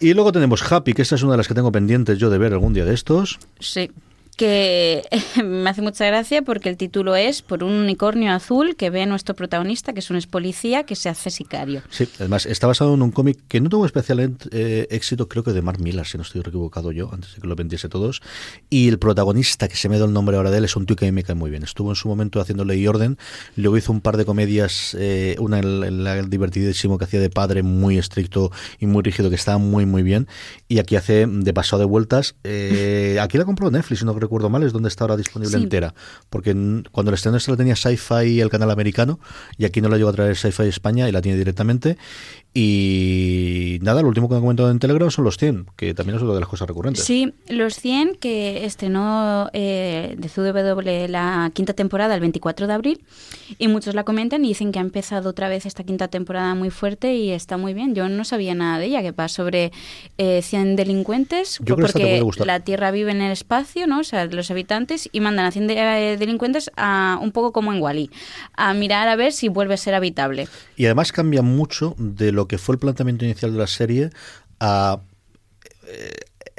Y luego tenemos Happy, que esta es una de las que tengo pendientes yo de ver algún día de estos. Sí. Que me hace mucha gracia porque el título es Por un unicornio azul que ve a nuestro protagonista, que es un ex policía que se hace sicario. Sí, además está basado en un cómic que no tuvo especial eh, éxito, creo que de Mark Millar, si no estoy equivocado yo, antes de que lo vendiese todos. Y el protagonista, que se me da el nombre ahora de él, es un tío que a mí me cae muy bien. Estuvo en su momento haciendo Ley y Orden, luego hizo un par de comedias, eh, una en la divertidísimo que hacía de padre, muy estricto y muy rígido, que estaba muy, muy bien. Y aquí hace de pasado de vueltas. Eh, aquí la compró Netflix, no recuerdo mal, es donde está ahora disponible Sí. entera. Porque cuando el estreno se la tenía Sci-Fi el canal americano, y aquí no la llegó a traer Sci-Fi España y la tiene directamente. Y nada, lo último que han comentado en Telegram son los 100, que también es otra de las cosas recurrentes. Sí, Los 100, que estrenó eh, de CW la quinta temporada el 24 de abril, y muchos la comentan y dicen que ha empezado otra vez esta quinta temporada muy fuerte y está muy bien. Yo no sabía nada de ella, que va sobre eh, 100 delincuentes, Yo creo porque la Tierra vive en el espacio, ¿no? O sea, los habitantes, y mandan a 100 de- eh, delincuentes a, un poco como en Wally, a mirar a ver si vuelve a ser habitable. Y además cambia mucho de lo que fue el planteamiento inicial de la serie a eh,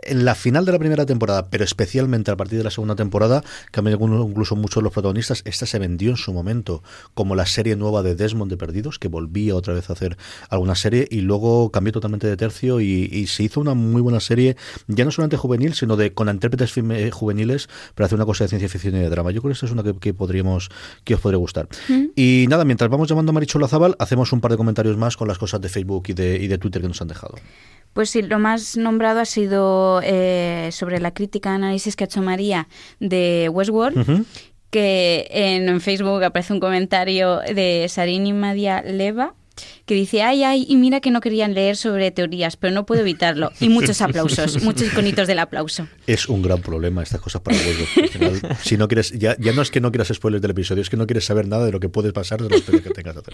en la final de la primera temporada, pero especialmente a partir de la segunda temporada, cambian algunos- incluso muchos los protagonistas. Esta se vendió en su momento como la serie nueva de Desmond de Perdidos, que volvía otra vez a hacer alguna serie y luego cambió totalmente de tercio y, y se hizo una muy buena serie, ya no solamente juvenil, sino de con intérpretes eh, juveniles para hacer una cosa de ciencia ficción y de drama. Yo creo que esta es una que, que podríamos que os podría gustar. Y nada, mientras vamos llamando a Marichu Lazabal, hacemos un par de comentarios más con las cosas de Facebook y de, y de Twitter que nos han dejado. Pues sí, lo más nombrado ha sido eh, sobre la crítica análisis que ha hecho María de Westworld, que en Facebook aparece un comentario de Sarini Madia Leva que dice, ay, ay, y mira que no querían leer sobre teorías, pero no puedo evitarlo. Y muchos aplausos, muchos iconitos del aplauso. Es un gran problema estas cosas para Westworld. Si no quieres, ya, ya no es que no quieras spoilers del episodio, es que no quieres saber nada de lo que puede pasar de los que tengas que hacer.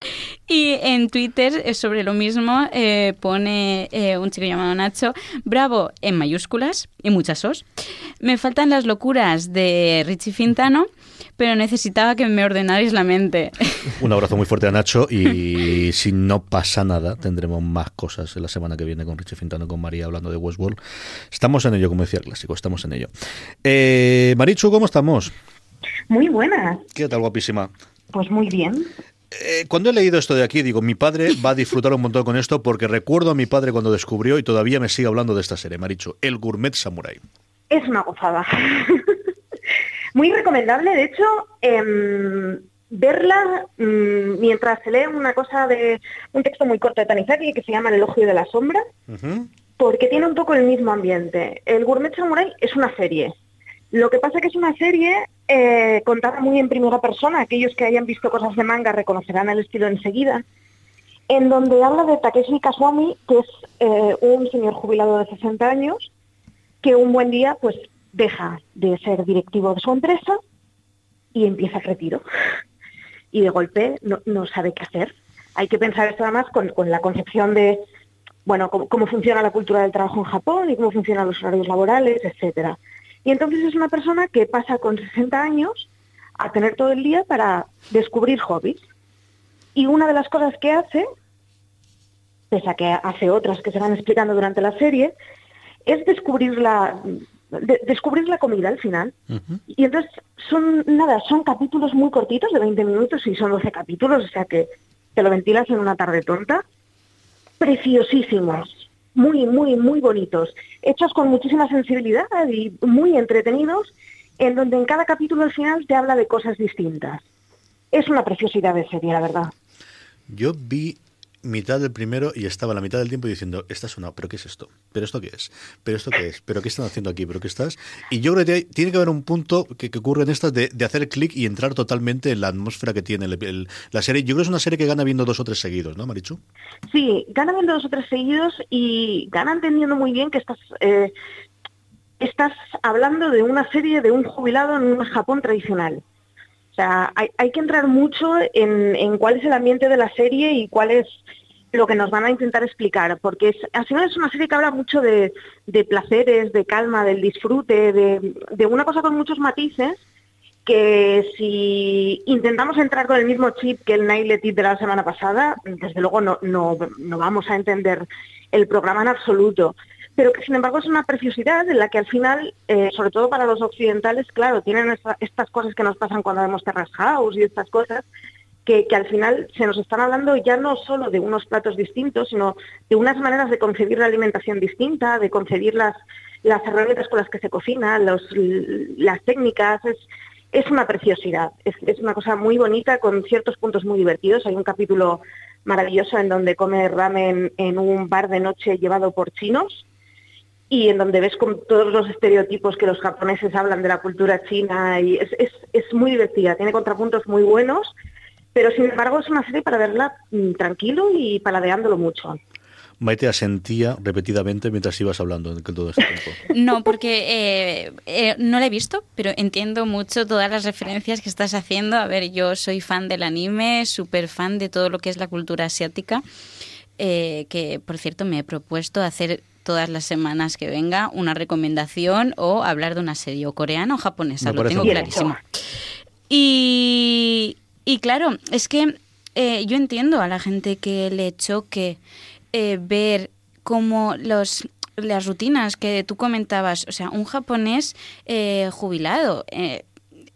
Y en Twitter, eh, sobre lo mismo, eh, pone eh, un chico llamado Nacho, bravo en mayúsculas y muchas os. Me faltan las locuras de Richie Fintano, pero necesitaba que me ordenarais la mente. Un abrazo muy fuerte a Nacho y si no pasa nada, tendremos más cosas en la semana que viene con Richie Fintano con María hablando de Westworld. Estamos en ello, como decía el clásico, estamos en ello. Eh, Marichu, ¿cómo estamos? Muy buenas. ¿Qué tal, guapísima? Pues muy bien. Eh, cuando he leído esto de aquí, digo, mi padre va a disfrutar un montón con esto porque recuerdo a mi padre cuando descubrió y todavía me sigue hablando de esta serie, Marichu, El Gourmet Samurai. Es una gozada. muy recomendable, de hecho, em, verla mm, mientras se lee una cosa de un texto muy corto de Tanizaki que se llama El elogio de la sombra, porque tiene un poco el mismo ambiente. El Gourmet Samurai es una serie. Lo que pasa que es una serie eh, contada muy en primera persona. Aquellos que hayan visto cosas de manga reconocerán el estilo enseguida. En donde habla de Takeshi Kaswami, que es eh, un señor jubilado de 60 años, que un buen día pues deja de ser directivo de su empresa y empieza el retiro. Y de golpe no, sabe qué hacer. Hay que pensar esto además con, con la concepción de bueno, cómo, cómo funciona la cultura del trabajo en Japón y cómo funcionan los horarios laborales, etcétera. Y entonces es una persona que pasa con 60 años a tener todo el día para descubrir hobbies. Y una de las cosas que hace, pese a que hace otras que se van explicando durante la serie, es descubrir la, de- descubrir la comida al final. Y entonces son, nada, son capítulos muy cortitos, de 20 minutos, y son 12 capítulos, o sea que te lo ventilas en una tarde tonta. Preciosísimos, muy, muy, muy bonitos, hechos con muchísima sensibilidad y muy entretenidos, en donde en cada capítulo al final te habla de cosas distintas. Es una preciosidad de serie, la verdad. Yo vi mitad del primero y estaba la mitad del tiempo diciendo, esta es una, pero ¿qué es esto? ¿Pero esto qué es? ¿Pero esto qué es? ¿Pero qué están haciendo aquí? ¿Pero qué estás? Y yo creo que tiene que haber un punto que, ocurre en estas de, hacer clic y entrar totalmente en la atmósfera que tiene el- la serie. Yo creo que es una serie que gana viendo dos o tres seguidos, ¿no, Marichu? Sí, ganan viendo dos o tres seguidos y ganan entendiendo muy bien que estás, eh, estás hablando de una serie de un jubilado en un Japón tradicional. O sea, hay, hay que entrar mucho en, en cuál es el ambiente de la serie y cuál es lo que nos van a intentar explicar, porque es, al final es una serie que habla mucho de, placeres, de calma, del disfrute, de, una cosa con muchos matices que si intentamos entrar con el mismo chip que el Nailed It de la semana pasada, desde luego no, no, no vamos a entender el programa en absoluto. Pero que sin embargo es una preciosidad en la que al final, eh, sobre todo para los occidentales, claro, tienen esta- estas cosas que nos pasan cuando vemos Terrace House y estas cosas, que, al final se nos están hablando ya no solo de unos platos distintos, sino de unas maneras de concebir la alimentación distinta, de concebir las, herramientas con las que se cocina, las técnicas. Es, es una preciosidad, es, es una cosa muy bonita con ciertos puntos muy divertidos. Hay un capítulo maravilloso en donde come ramen en un bar de noche llevado por chinos y en donde ves con todos los estereotipos que los japoneses hablan de la cultura china y es, es, es muy divertida, tiene contrapuntos muy buenos, pero sin embargo es una serie para verla mm, tranquilo y paladeándolo mucho. Maite asentía repetidamente mientras ibas hablando en todo este tiempo. No, porque eh, eh, no la he visto, pero entiendo mucho todas las referencias que estás haciendo. A ver, yo soy fan del anime, súper fan de todo lo que es la cultura asiática, eh, que por cierto me he propuesto hacer todas las semanas que venga una recomendación o hablar de una serie o coreana o japonesa, Me lo tengo clarísimo. Y, y claro, es que eh, yo entiendo a la gente que le choque eh, ver cómo los las rutinas que tú comentabas, o sea, un japonés eh, jubilado, eh,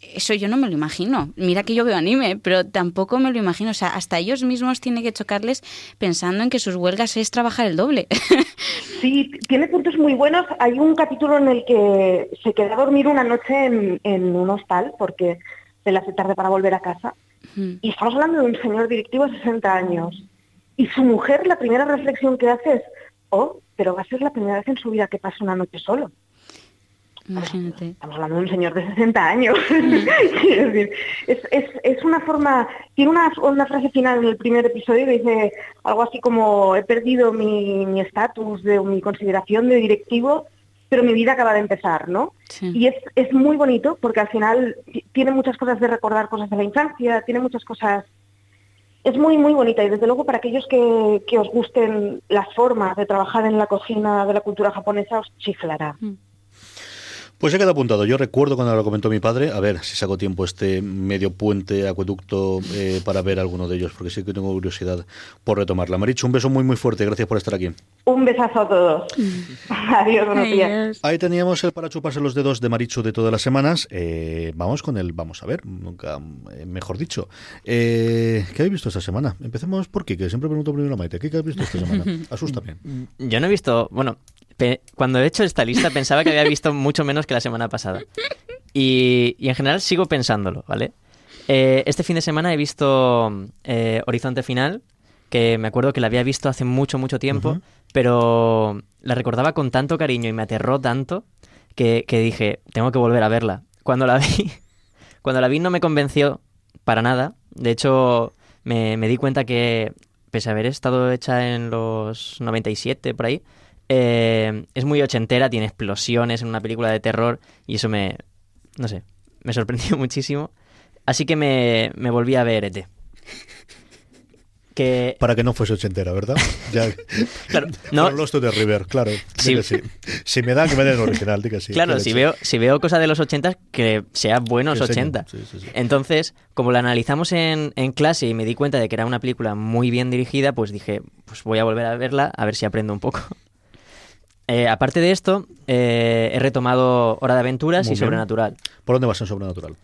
eso yo no me lo imagino. Mira que yo veo anime, pero tampoco me lo imagino. O sea, hasta ellos mismos tiene que chocarles pensando en que sus huelgas es trabajar el doble. Sí, tiene puntos muy buenos. Hay un capítulo en el que se queda a dormir una noche en, en un hostal porque se le hace tarde para volver a casa. Y estamos hablando de un señor directivo de 60 años. Y su mujer, la primera reflexión que hace es, oh, pero va a ser la primera vez en su vida que pasa una noche solo. Imagínate. Estamos hablando de un señor de 60 años. Decir, es, es, es una forma, tiene una, una frase final en el primer episodio que dice algo así como, he perdido mi mi estatus, de mi consideración de directivo, pero mi vida acaba de empezar, ¿no? Y es, es muy bonito porque al final ti- tiene muchas cosas de recordar cosas de la infancia, tiene muchas cosas... Es muy, muy bonita y desde luego para aquellos que, que os gusten las formas de trabajar en la cocina de la cultura japonesa os chiflará. Pues se queda apuntado. Yo recuerdo cuando lo comentó mi padre, a ver si saco tiempo este medio puente, acueducto, eh, para ver alguno de ellos, porque sí que tengo curiosidad por retomarla. Marichu, un beso muy muy fuerte. Gracias por estar aquí. Un besazo a todos. Adiós, buenos días. Ahí teníamos el para chuparse los dedos de Marichu de todas las semanas. Eh, vamos con el vamos a ver, nunca eh, mejor dicho. Eh, ¿Qué habéis visto esta semana? Empecemos por Kike. Siempre pregunto primero a Maite. ¿Qué has visto esta semana? Asústame. Yo no he visto, bueno, pe- cuando he hecho esta lista pensaba que había visto mucho menos que la semana pasada. Y, y en general sigo pensándolo, ¿vale? Eh, este fin de semana he visto eh, Horizonte Final, que me acuerdo que la había visto hace mucho, mucho tiempo, pero la recordaba con tanto cariño y me aterró tanto que, que dije, tengo que volver a verla. Cuando la vi, cuando la vi no me convenció para nada. De hecho, me, me di cuenta que, pese a haber estado hecha en los 97, por ahí, eh, es muy ochentera, tiene explosiones en una película de terror y eso me, no sé, me sorprendió muchísimo. Así que me, me volví a ver ET. Que, Para que no fuese ochentera, ¿verdad? Ya, Claro, no- From Lost to the River, claro. Sí. sí. Si me dan, que me den el original, que sí. claro, si veo, si veo cosas de los 80, que sea buenos Que enseñen. 80. Sí, sí, sí. Entonces, como la analizamos en, en clase y me di cuenta de que era una película muy bien dirigida, pues dije, pues voy a volver a verla a ver si aprendo un poco. Eh, aparte de esto, eh, he retomado Hora de Aventuras Muy y bien. Sobrenatural. ¿Por dónde vas en Sobrenatural?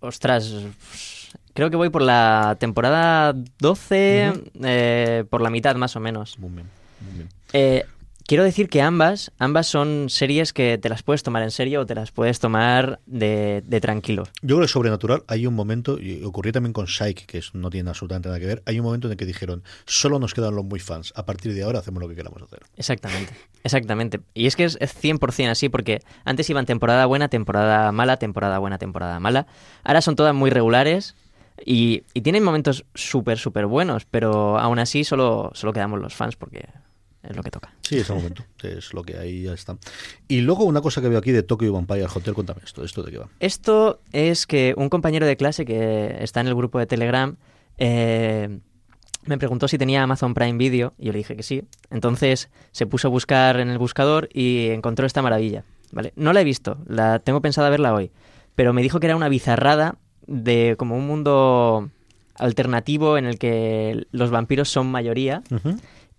Ostras, pues, creo que voy por la temporada 12, eh, por la mitad más o menos. Muy bien, muy bien. Eh, quiero decir que ambas, ambas son series que te las puedes tomar en serio o te las puedes tomar de, de tranquilo. Yo creo que sobrenatural hay un momento, y ocurrió también con Psyche, que es- no tiene absolutamente nada que ver, hay un momento en el que dijeron, solo nos quedan los muy fans, a partir de ahora hacemos lo que queramos hacer. Exactamente, exactamente. Y es que es, es 100% así, porque antes iban temporada buena, temporada mala, temporada buena, temporada mala. Ahora son todas muy regulares y, y tienen momentos súper, súper buenos, pero aún así solo, solo quedamos los fans porque es lo que toca. Sí, es el momento, es lo que ahí ya está. Y luego una cosa que veo aquí de Tokyo Vampire Hotel, cuéntame esto, ¿esto de qué va? Esto es que un compañero de clase que está en el grupo de Telegram eh, me preguntó si tenía Amazon Prime Video y yo le dije que sí. Entonces se puso a buscar en el buscador y encontró esta maravilla. ¿vale? No la he visto, la tengo pensada verla hoy, pero me dijo que era una bizarrada de como un mundo alternativo en el que los vampiros son mayoría.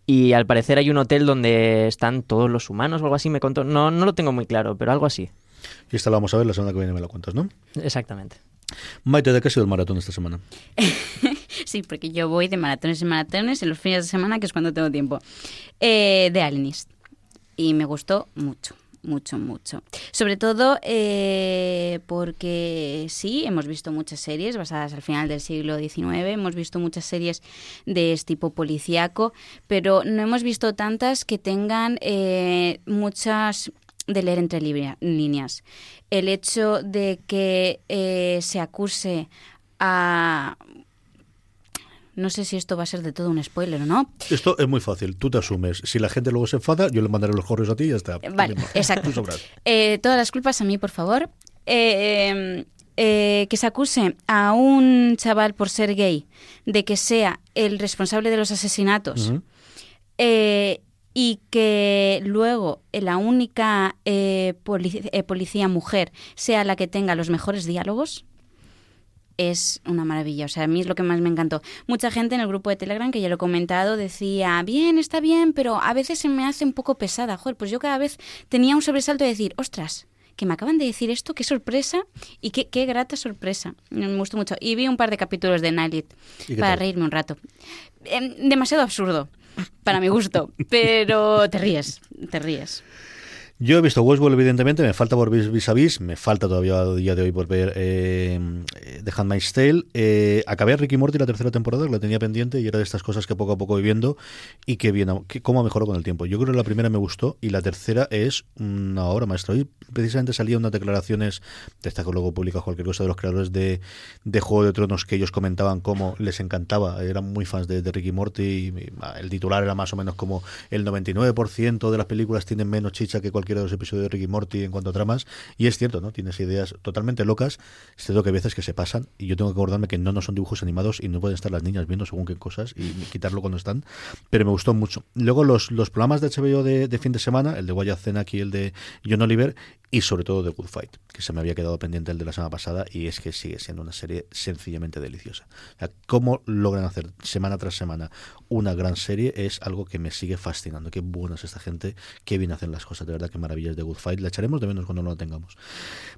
Y al parecer hay un hotel donde están todos los humanos o algo así, me contó. No, no lo tengo muy claro, pero algo así. Y esta la vamos a ver la semana que viene, me la cuentas, ¿no? Exactamente. Maite, ¿de qué ha sido el maratón esta semana? Sí, porque yo voy de maratones en maratones en los fines de semana, que es cuando tengo tiempo. Eh, de Alienist. Y me gustó mucho, mucho, mucho. Sobre todo eh, porque sí, hemos visto muchas series basadas al final del siglo XIX, hemos visto muchas series de este tipo policíaco, pero no hemos visto tantas que tengan eh, muchas de leer entre líneas. El hecho de que eh, se acuse a no sé si esto va a ser de todo un spoiler o no. Esto es muy fácil, tú te asumes. Si la gente luego se enfada, yo le mandaré los correos a ti y ya está. Vale, Tú mismo. exacto. Eh, todas las culpas a mí, por favor. Eh, eh, que se acuse a un chaval por ser gay de que sea el responsable de los asesinatos eh, y que luego la única eh, polic- eh, policía mujer sea la que tenga los mejores diálogos es una maravilla. O sea, a mí es lo que más me encantó. Mucha gente en el grupo de Telegram, que ya lo he comentado, decía, bien, está bien, pero a veces se me hace un poco pesada. Joder, pues yo cada vez tenía un sobresalto de decir, ostras, que me acaban de decir esto, qué sorpresa y qué, qué grata sorpresa. Me gustó mucho. Y vi un par de capítulos de Nightlit ¿Y qué para tal? reírme un rato. Em, demasiado absurdo, para mi gusto, pero te ríes, te ríes. Yo he visto Westworld, evidentemente, me falta por vis vis a vis, me falta todavía a día de hoy por ver eh, eh, The Handmaid's Tale. Eh, acabé Ricky Morty la tercera temporada, que la tenía pendiente y era de estas cosas que poco a poco voy viendo y que bien, que cómo ha mejorado con el tiempo. Yo creo que la primera me gustó y la tercera es una obra maestra. Hoy precisamente salían unas declaraciones, de estas que luego publica cualquier cosa de los creadores de, de Juego de Tronos que ellos comentaban cómo les encantaba, eran muy fans de, de Ricky Morty y, y, el titular era más o menos como el 99% de las películas tienen menos chicha que cualquiera de los episodios de Ricky Morty en cuanto a tramas y es cierto, ¿no? Tienes ideas totalmente locas, es cierto que hay veces que se pasan y yo tengo que acordarme que no, no son dibujos animados y no pueden estar las niñas viendo según qué cosas y quitarlo cuando están, pero me gustó mucho. Luego los, los programas de HBO de, fin de semana, el de Cenac y el de John Oliver y sobre todo de Good Fight, que se me había quedado pendiente el de la semana pasada y es que sigue siendo una serie sencillamente deliciosa. O sea, cómo logran hacer semana tras semana una gran serie es algo que me sigue fascinando. Qué buena es esta gente, qué bien hacen las cosas, de verdad, maravillas de Good Fight. La echaremos de menos cuando no la tengamos.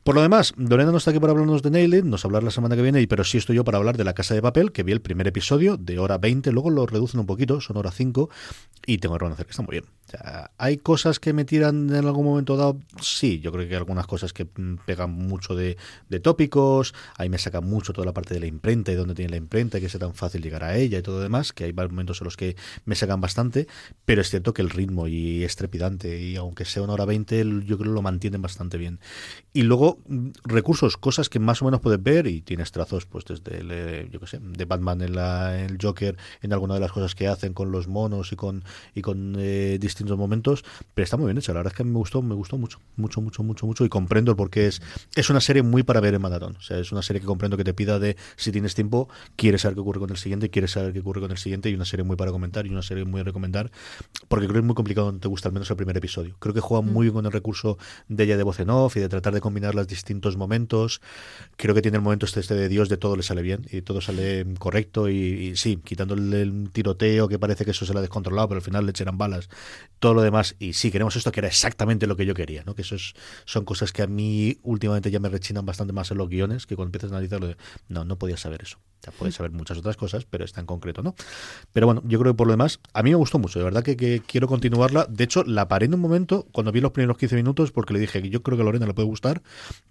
Por lo demás, Lorena no está aquí para hablarnos de Nailed It, nos hablar la semana que viene, pero sí estoy yo para hablar de La Casa de Papel, que vi el primer episodio de hora 20, luego lo reducen un poquito, son hora 5, y tengo que reconocer que está muy bien. ¿Hay cosas que me tiran en algún momento dado? Sí, yo creo que hay algunas cosas que mm, pegan mucho de, de tópicos, ahí me saca mucho toda la parte de la imprenta y dónde tiene la imprenta y que sea tan fácil llegar a ella y todo lo demás, que hay momentos en los que me sacan bastante, pero es cierto que el ritmo y es trepidante y aunque sea una hora 20, el- yo creo que lo mantienen bastante bien. Y luego, mm, recursos, cosas que más o menos puedes ver y tienes trazos, pues desde, el, eh, yo qué sé, de Batman en la, el Joker, en alguna de las cosas que hacen con los monos y con, y con eh, distintos momentos, pero está muy bien hecha, la verdad es que me gustó, me gustó mucho, mucho, mucho, mucho, mucho y comprendo el por qué es, es una serie muy para ver en maratón, o sea, es una serie que comprendo que te pida de, si tienes tiempo, quieres saber qué ocurre con el siguiente, quieres saber qué ocurre con el siguiente y una serie muy para comentar y una serie muy a recomendar, porque creo que es muy complicado cuando te gusta al menos el primer episodio. Creo que juega muy bien con el recurso de ella de voz en off y de tratar de combinar los distintos momentos. Creo que tiene el momento este, este de Dios de todo le sale bien y todo sale correcto y, y sí, quitando el, el tiroteo que parece que eso se la ha descontrolado, pero al final le echarán balas, todo lo demás. Y sí, queremos esto que era exactamente lo que yo quería, ¿no? Que eso es- son cosas que a mí últimamente ya me rechinan bastante más en los guiones, que cuando empiezas a analizarlo, no, no podía saber eso. Puedes saber muchas otras cosas, pero esta en concreto no. Pero bueno, yo creo que por lo demás, a mí me gustó mucho, de verdad que, que quiero continuarla. De hecho, la paré en un momento cuando vi los primeros 15 minutos porque le dije que yo creo que a Lorena le puede gustar,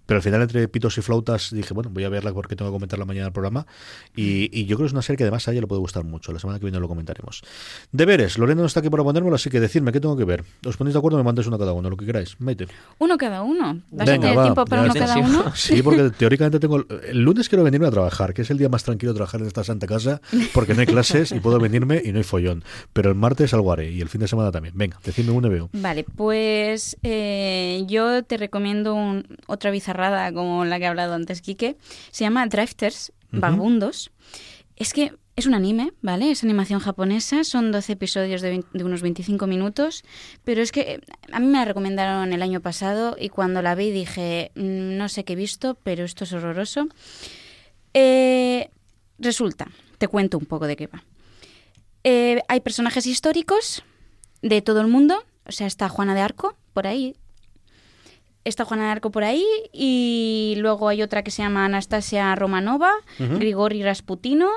pero al final entre pitos y flautas dije, bueno, voy a verla porque tengo que comentarla mañana el programa. Y, y yo creo que es una serie que además a ella le puede gustar mucho. La semana que viene lo comentaremos. Deberes, Lorena no está aquí para ponérmelo, así que decidme qué tengo que ver. ¿Os ponéis de acuerdo? Me mandáis uno cada uno, lo que queráis. Maite. Uno cada uno. ¿Vas a Venga, tener va, tiempo para uno cada uno? Sí, porque teóricamente tengo. El lunes quiero venirme a trabajar, que es el día más tranquilo de trabajar en esta santa casa, porque no hay clases y puedo venirme y no hay follón. Pero el martes algo haré y el fin de semana también. Venga, decidme uno y veo. Vale, pues eh, yo te recomiendo un- otra bizarrada como la que ha hablado antes Quique. Se llama Drifters. Vagabundos. Es que es un anime, ¿vale? Es animación japonesa, son 12 episodios de, de unos 25 minutos, pero es que eh, a mí me la recomendaron el año pasado y cuando la vi dije, "Mm, no sé qué he visto, pero esto es horroroso. Eh, resulta, te cuento un poco de qué va. Eh, hay personajes históricos de todo el mundo. O sea, está Juana de Arco por ahí. Está Juana de Arco por ahí. Y luego hay otra que se llama Anastasia Romanova. Grigori Rasputino.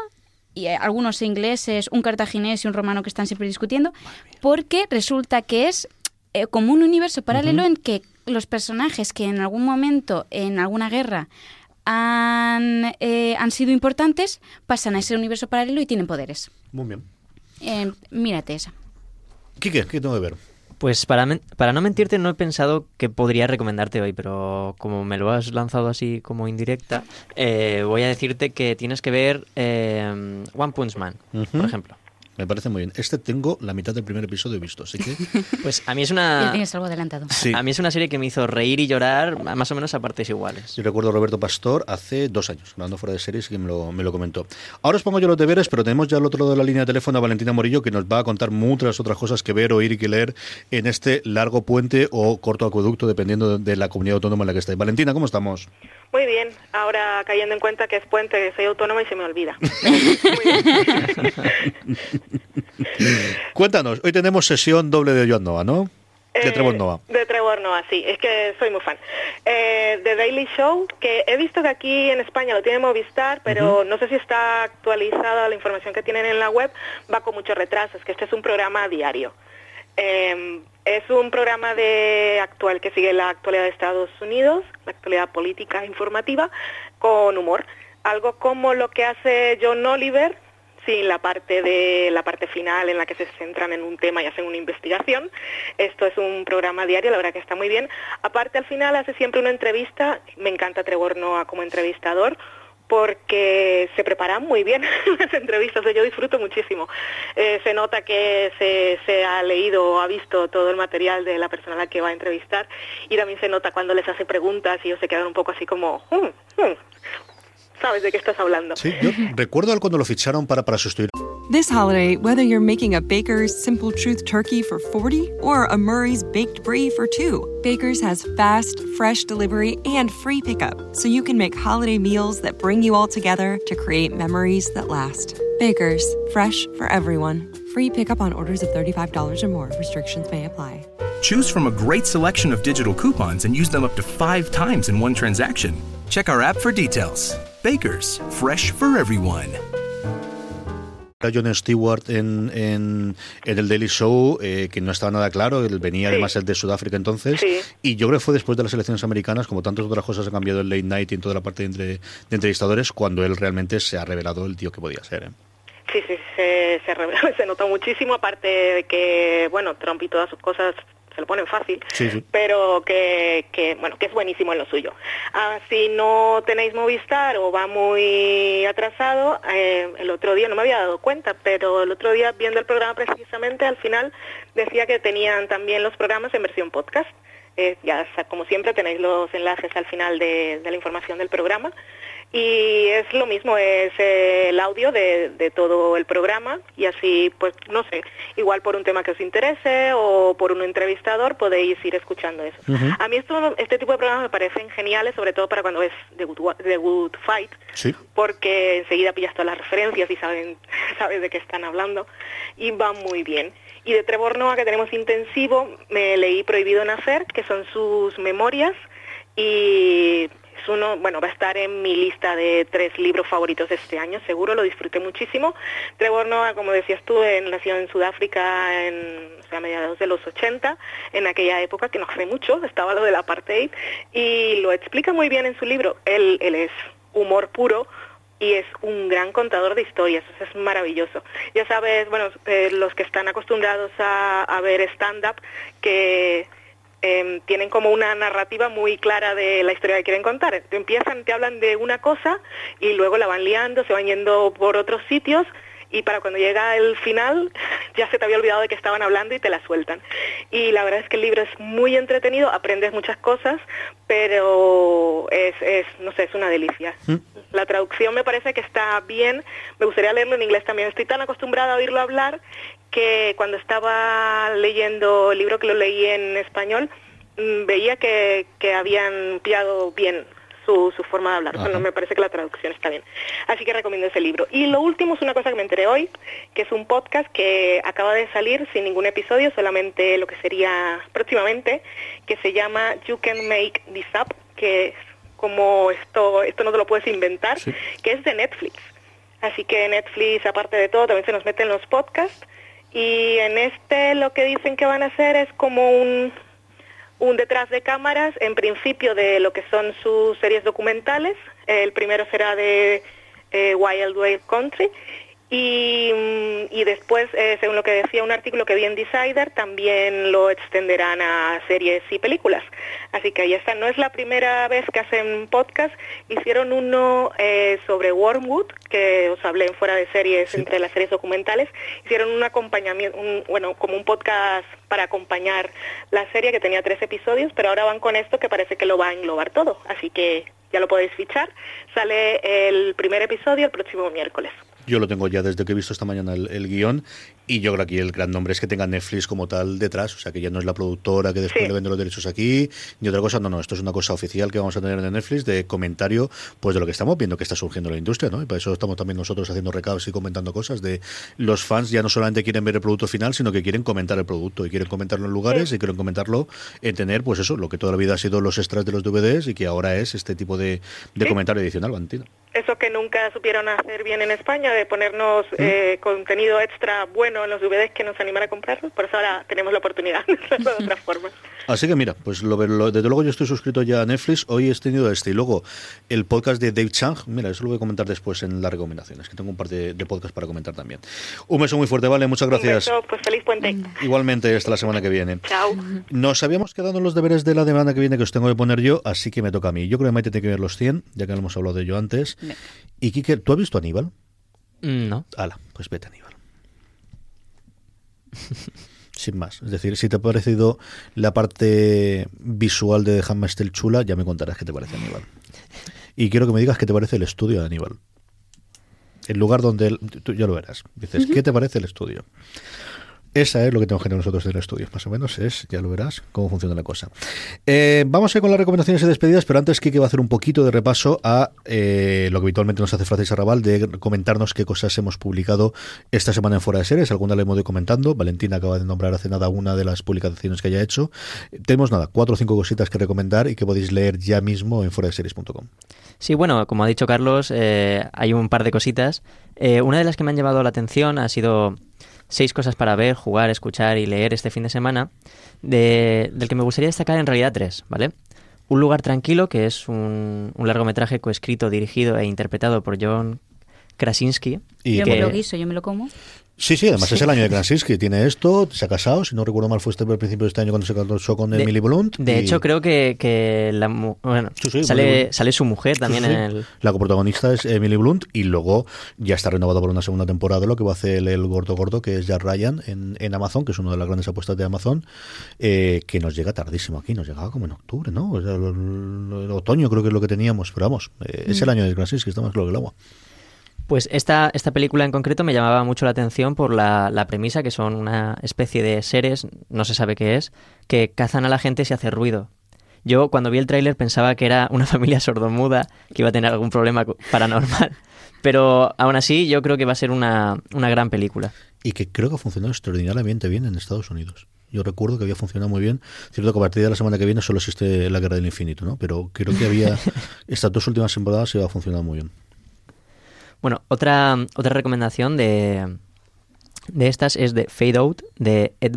Y algunos ingleses, un cartaginés y un romano que están siempre discutiendo. Porque resulta que es eh, como un universo paralelo en que los personajes que en algún momento, en alguna guerra, han, eh, han sido importantes, pasan a ese universo paralelo y tienen poderes. Muy bien. Eh, mírate esa. Quique, ¿qué tengo que ver? Pues para, para no mentirte, no he pensado que podría recomendarte hoy, pero como me lo has lanzado así como indirecta, eh, voy a decirte que tienes que ver eh, One Punch Man, Ujú. por ejemplo. Me parece muy bien. Este tengo la mitad del primer episodio visto, así que. Pues a mí es una... tienes algo adelantado. Sí. A mí es una serie que me hizo reír y llorar más o menos a partes iguales. Yo recuerdo a Roberto Pastor hace dos años, hablando fuera de series, que me lo, me lo comentó. Ahora os pongo yo los deberes, pero tenemos ya al otro lado de la línea de teléfono a Valentina Morillo, que nos va a contar muchas otras cosas que ver, oír y que leer en este largo puente o corto acueducto, dependiendo de la comunidad autónoma en la que estáis. Valentina, ¿cómo estamos? Muy bien, ahora cayendo en cuenta que es puente, soy autónoma y se me olvida. Cuéntanos, hoy tenemos sesión doble de Joan Nova, ¿no? De Eh, Trevor Nova. De Trevor Noah, sí, es que soy muy fan. Eh, The Daily Show, que he visto que aquí en España lo tiene Movistar, pero no sé si está actualizada la información que tienen en la web, va con muchos retrasos, que este es un programa diario. Eh, es un programa de actual que sigue la actualidad de Estados Unidos, la actualidad política e informativa, con humor. Algo como lo que hace John Oliver, sin la parte de la parte final en la que se centran en un tema y hacen una investigación. Esto es un programa diario, la verdad que está muy bien. Aparte al final hace siempre una entrevista, me encanta Trevor Noah como entrevistador porque se preparan muy bien las entrevistas, yo disfruto muchísimo. Eh, se nota que se, ha leído o ha visto todo el material de la persona a la que va a entrevistar y también se nota cuando les hace preguntas y ellos se quedan un poco así como, "Hmm, hmm, ¿sabes de qué estás hablando? Sí, yo recuerdo cuando lo ficharon para, para sustituir. This holiday, whether you're making a Baker's Simple Truth turkey for 40 or a Murray's Baked Brie for 2, Baker's has fast, fresh delivery and free pickup, so you can make holiday meals that bring you all together to create memories that last. Baker's, fresh for everyone. Free pickup on orders of $35 or more. Restrictions may apply. Choose from a great selection of digital coupons and use them up to five times in one transaction. Check our app for details. Bakers, fresh for everyone. a Jon Stewart en, en, en el Daily Show, eh, que no estaba nada claro, él venía Sí. además el de Sudáfrica entonces, Sí. y yo creo que fue después de las elecciones americanas, como tantas otras cosas han cambiado en Late Night y en toda la parte de, entre- de entrevistadores, cuando él realmente se ha revelado el tío que podía ser. ¿eh? Sí, sí, se, se, se notó muchísimo, aparte de que, bueno, Trump y todas sus cosas se lo ponen fácil, Sí, sí. pero que, que, bueno, que es buenísimo en lo suyo. Ah, si no tenéis Movistar o va muy atrasado, eh, el otro día, no me había dado cuenta, pero el otro día viendo el programa precisamente, al final decía que tenían también los programas en versión podcast. Eh, ya, como siempre, tenéis los enlaces al final de, de la información del programa. Y es lo mismo, es eh, el audio de, de todo el programa y así, pues no sé, igual por un tema que os interese o por un entrevistador podéis ir escuchando eso. A mí esto, este tipo de programas me parecen geniales, sobre todo para cuando ves The Good, The Good Fight, Sí. porque enseguida pillas todas las referencias y saben, sabes de qué están hablando y va muy bien. Y de Trevor Noah, que tenemos intensivo, me leí Prohibido Nacer, que son sus memorias y uno, bueno, va a estar en mi lista de tres libros favoritos de este año, seguro, lo disfruté muchísimo. Trevor Noah, como decías tú, nació en Sudáfrica en, mediados de los 80, en aquella época que no hace mucho, estaba lo del apartheid, y lo explica muy bien en su libro. Él, es humor puro, y es un gran contador de historias, eso es maravilloso. Ya sabes, bueno, eh, los que están acostumbrados a, a ver stand-up, que em, tienen como una narrativa muy clara de la historia que quieren contar. Te empiezan, te hablan de una cosa y luego la van liando, se van yendo por otros sitios y para cuando llega el final ya se te había olvidado de que estaban hablando y te la sueltan. Y la verdad es que el libro es muy entretenido, aprendes muchas cosas, pero es, es no sé, es una delicia. La traducción me parece que está bien, me gustaría leerlo en inglés también. Estoy tan acostumbrada a oírlo hablar que cuando estaba leyendo el libro que lo leí en español, mm, veía que, que habían pillado bien su, su forma de hablar. Bueno, me parece que la traducción está bien. Así que recomiendo ese libro. Y lo último es una cosa que me enteré hoy, que es un podcast que acaba de salir sin ningún episodio, solamente lo que sería próximamente, que se llama You Can Make This Up, que es como esto, esto no te lo puedes inventar, que es de Netflix. Así que Netflix, aparte de todo, también se nos mete en los podcasts. Y en este lo que dicen que van a hacer es como un, un detrás de cámaras, en principio de lo que son sus series documentales. El primero será de eh, Wild Wild Country. Y, mm, y después, eh, según lo que decía un artículo que vi en Decider, también lo extenderán a series y películas. Así que ahí está. No es la primera vez que hacen podcast. Hicieron uno eh, sobre Wormwood, que os hablé en fuera de series, entre las series documentales. Hicieron un acompañamiento, un- bueno, como un podcast para acompañar la serie que tenía tres episodios, pero ahora van con esto que parece que lo va a englobar todo. Así que ya lo podéis fichar. Sale el primer episodio el próximo miércoles. Yo lo tengo ya desde que he visto esta mañana el, el guion y yo creo que aquí el gran nombre es que tenga Netflix como tal detrás, o sea que ya no es la productora que después Sí. le vende los derechos aquí ni otra cosa, no, no, esto es una cosa oficial que vamos a tener en Netflix de comentario pues de lo que estamos viendo que está surgiendo en la industria, ¿no? Y para eso estamos también nosotros haciendo recados y comentando cosas de los fans ya no solamente quieren ver el producto final, sino que quieren comentar el producto y quieren comentarlo en lugares y quieren comentarlo en tener pues eso, lo que toda la vida ha sido los extras de los DVDs y que ahora es este tipo de, de Sí. comentario adicional, Valentina. Eso que nunca supieron hacer bien en España, de ponernos eh, contenido extra bueno en los DVDs que nos animara a comprarlo, por eso ahora tenemos la oportunidad de hacerlo de otra forma. Así que mira, pues lo, lo- desde luego yo estoy suscrito ya a Netflix. Hoy he tenido este y luego el podcast de Dave Chang. Mira, eso lo voy a comentar después en las recomendaciones, que tengo un par de, de podcasts para comentar también. Un beso muy fuerte, vale, muchas gracias. Un beso, pues feliz puente. Igualmente, hasta la semana que viene. Chao. Nos habíamos quedado en los deberes de la semana que viene que os tengo que poner yo, así que me toca a mí. Yo creo que Maite tiene que ver los 100, ya que lo hemos hablado de ello antes. Y Kike, ¿tú has visto Aníbal? Mm, No. Ala, pues vete Aníbal. Sin más. Es decir, si te ha parecido la parte visual de Tale chula, ya me contarás qué te parece Aníbal. Y quiero que me digas qué te parece el estudio de Aníbal. El lugar donde él, tú ya lo verás. Dices, ¿qué te parece el estudio? Esa es lo que tenemos que tener nosotros en el estudio, más o menos es, ya lo verás, cómo funciona la cosa. Eh, vamos a ir con las recomendaciones y despedidas, pero antes Kike va a hacer un poquito de repaso a eh, lo que habitualmente nos hace Francis Arrabal, de comentarnos qué cosas hemos publicado esta semana en Fuera de Series, alguna le hemos ido comentando, Valentina acaba de nombrar hace nada una de las publicaciones que haya hecho. Tenemos nada, cuatro o cinco cositas que recomendar y que podéis leer ya mismo en fueradeseries.com. Sí, bueno, como ha dicho Carlos, eh, hay un par de cositas. Una de las que me han llevado la atención ha sido seis cosas para ver, jugar, escuchar y leer este fin de semana, de- del que me gustaría destacar en realidad tres, ¿vale? Un lugar tranquilo, que es un, un largometraje coescrito, dirigido e interpretado por John Krasinski. Y yo que- me lo guiso, yo me lo como. Sí, sí, además Sí. es el año de Krasinski, tiene esto, se ha casado, si no recuerdo mal fue este al principio de este año cuando se casó con De- Emily Blunt. De y- hecho, creo que, que la bueno, Sí, sí, sale, sale su mujer también en el... La coprotagonista es Emily Blunt y luego ya está renovado por una segunda temporada lo que va a hacer el, el gordo gordo que es Jack Ryan en, en Amazon, que es una de las grandes apuestas de Amazon, eh, que nos llega tardísimo aquí, nos llegaba como en octubre, ¿no? O sea, el, el- el otoño creo que es lo que teníamos, pero vamos, eh, es el Mm. año de Krasinski, está más claro que el agua. Pues esta, esta película en concreto me llamaba mucho la atención por la, la premisa, que son una especie de seres, no se sabe qué es, que cazan a la gente si hace ruido. Yo cuando vi el tráiler pensaba que era una familia sordomuda que iba a tener algún problema paranormal. Pero aún así yo creo que va a ser una, una gran película. Y que creo que ha funcionado extraordinariamente bien en Estados Unidos. Yo recuerdo que había funcionado muy bien. Cierto que a partir de la semana que viene solo existe la Guerra del Infinito, ¿no? Pero creo que había estas dos últimas temporadas iba a funcionar muy bien. Bueno, otra, otra recomendación de, de estas es de Fade Out, de Ed,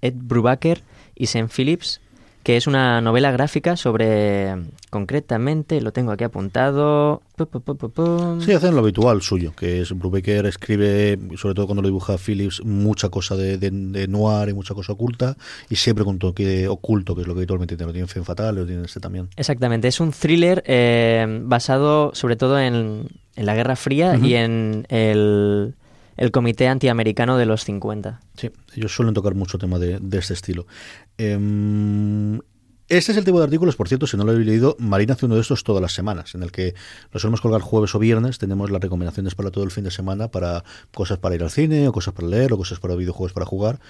Ed Brubaker y Sam Phillips, que es una novela gráfica sobre, concretamente, lo tengo aquí apuntado... pu, pu, pu, pu, pu. Sí, hacen lo habitual suyo, que es Brubaker escribe, sobre todo cuando lo dibuja Phillips, mucha cosa de, de- de noir y mucha cosa oculta, y siempre con toque oculto, que es lo que habitualmente tiene. Lo tiene Fen Fatal, lo tiene este también. Exactamente, es un thriller eh, basado sobre todo en, en la Guerra Fría y en el, el Comité Antiamericano de los 50. Sí, ellos suelen tocar mucho tema de, de este estilo. Em, este es el tipo de artículos, por cierto, si no lo habéis leído, Marina hace uno de estos todas las semanas, en el que los solemos colgar jueves o viernes, tenemos las recomendaciones para todo el fin de semana, para cosas para ir al cine, o cosas para leer, o cosas para videojuegos para jugar,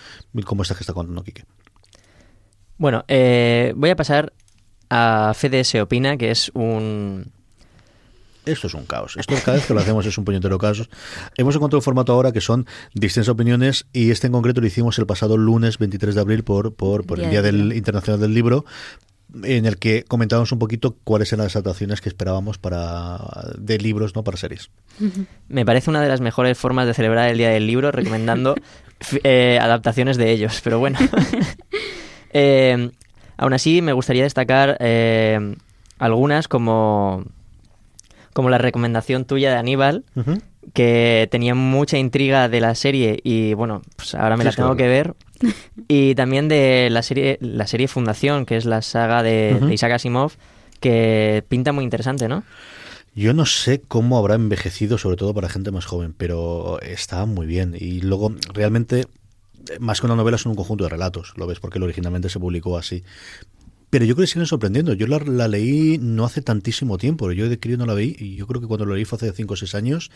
como esta que está contando Quique. Bueno, eh, voy a pasar a Fede se opina, que es un... Esto es un caos. Esto cada vez que lo hacemos es un puñetero caos. Hemos encontrado un formato ahora que son distintas opiniones y este en concreto lo hicimos el pasado lunes 23 de abril por, por, por el Día del Internacional del Libro en el que comentábamos un poquito cuáles eran las adaptaciones que esperábamos para de libros, no para series. Me parece una de las mejores formas de celebrar el Día del Libro, recomendando eh, adaptaciones de ellos, pero bueno. Eh, aún así, me gustaría destacar eh, algunas como, como la recomendación tuya de Aníbal, que tenía mucha intriga de la serie y bueno, pues ahora me la tengo que ver. Y también de la serie, la serie Fundación, que es la saga de Isaac Asimov, que pinta muy interesante, ¿no? Yo no sé cómo habrá envejecido, sobre todo para gente más joven, pero está muy bien. Y luego, realmente, eh, más que una novela, son un conjunto de relatos. Lo ves porque originalmente se publicó así. Pero yo creo que siguen sorprendiendo. Yo la, la leí no hace tantísimo tiempo. Yo de crío no la vi y yo creo que cuando lo leí fue hace 5 o 6 años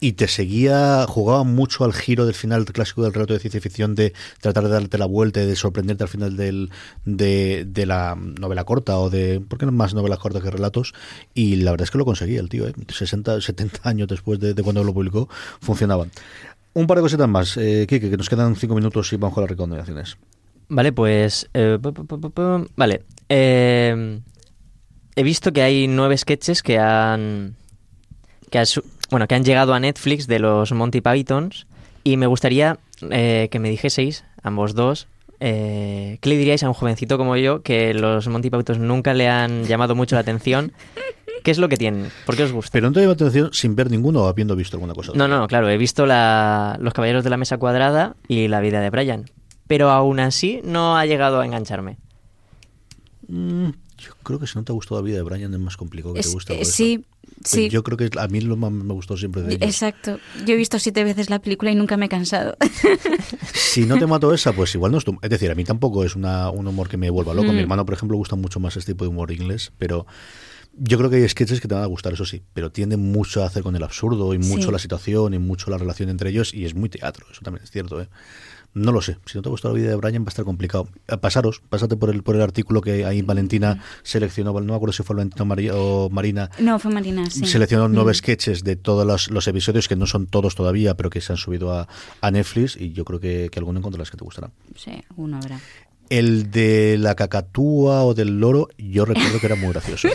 y te seguía, jugaba mucho al giro del final clásico del relato de ciencia ficción de tratar de darte la vuelta y de sorprenderte al final del, de, la novela corta o de, ¿por qué no más novelas cortas que relatos? Y la verdad es que lo conseguía el tío, ¿eh? 60, 70 años después de, cuando lo publicó, funcionaban. Un par de cositas más, eh, Kike, que nos quedan 5 minutos y vamos con las recomendaciones. Vale, pues... eh, vale. Eh, he visto que hay nueve sketches que han... Que bueno, que han llegado a Netflix de los Monty Pythons y me gustaría eh, que me dijeseis, ambos dos, eh, ¿qué le diríais a un jovencito como yo que los Monty Pythons nunca le han llamado mucho la atención? ¿Qué es lo que tienen? ¿Por qué os gusta? Pero no te llama atención sin ver ninguno o habiendo visto alguna cosa. No, no, claro, he visto la- Los Caballeros de la Mesa Cuadrada y La vida de Brian. Pero aún así no ha llegado a engancharme. Mm, yo creo que si no te ha gustado la vida de Brian es más complicado que Es- te eh, de sí, sí. Yo creo que a mí lo más me gustó siempre de ellos. Exacto. Yo he visto siete veces la película y nunca me he cansado. Si no te mato esa, pues igual no es tu... Es decir, a mí tampoco es una, un humor que me vuelva loco. Mm. Mi hermano, por ejemplo, gusta mucho más este tipo de humor inglés, pero yo creo que hay sketches que te van a gustar, eso sí, pero tienden mucho a hacer con el absurdo y mucho Sí. la situación y mucho la relación entre ellos y es muy teatro, eso también es cierto, ¿eh? No lo sé, si no te gusta la vida de Brian va a estar complicado. Eh, Pasaros, pásate por el, por el artículo que ahí Valentina seleccionó, no me acuerdo si fue Valentina o Mari- o Marina, No, fue Marina, sí. seleccionó nueve Mm. sketches de todos los, los episodios, que no son todos todavía, pero que se han subido a, a Netflix y yo creo que, que alguno encontrarás que te gustará. Sí, uno habrá. El de la cacatúa o del loro, yo recuerdo que era muy gracioso.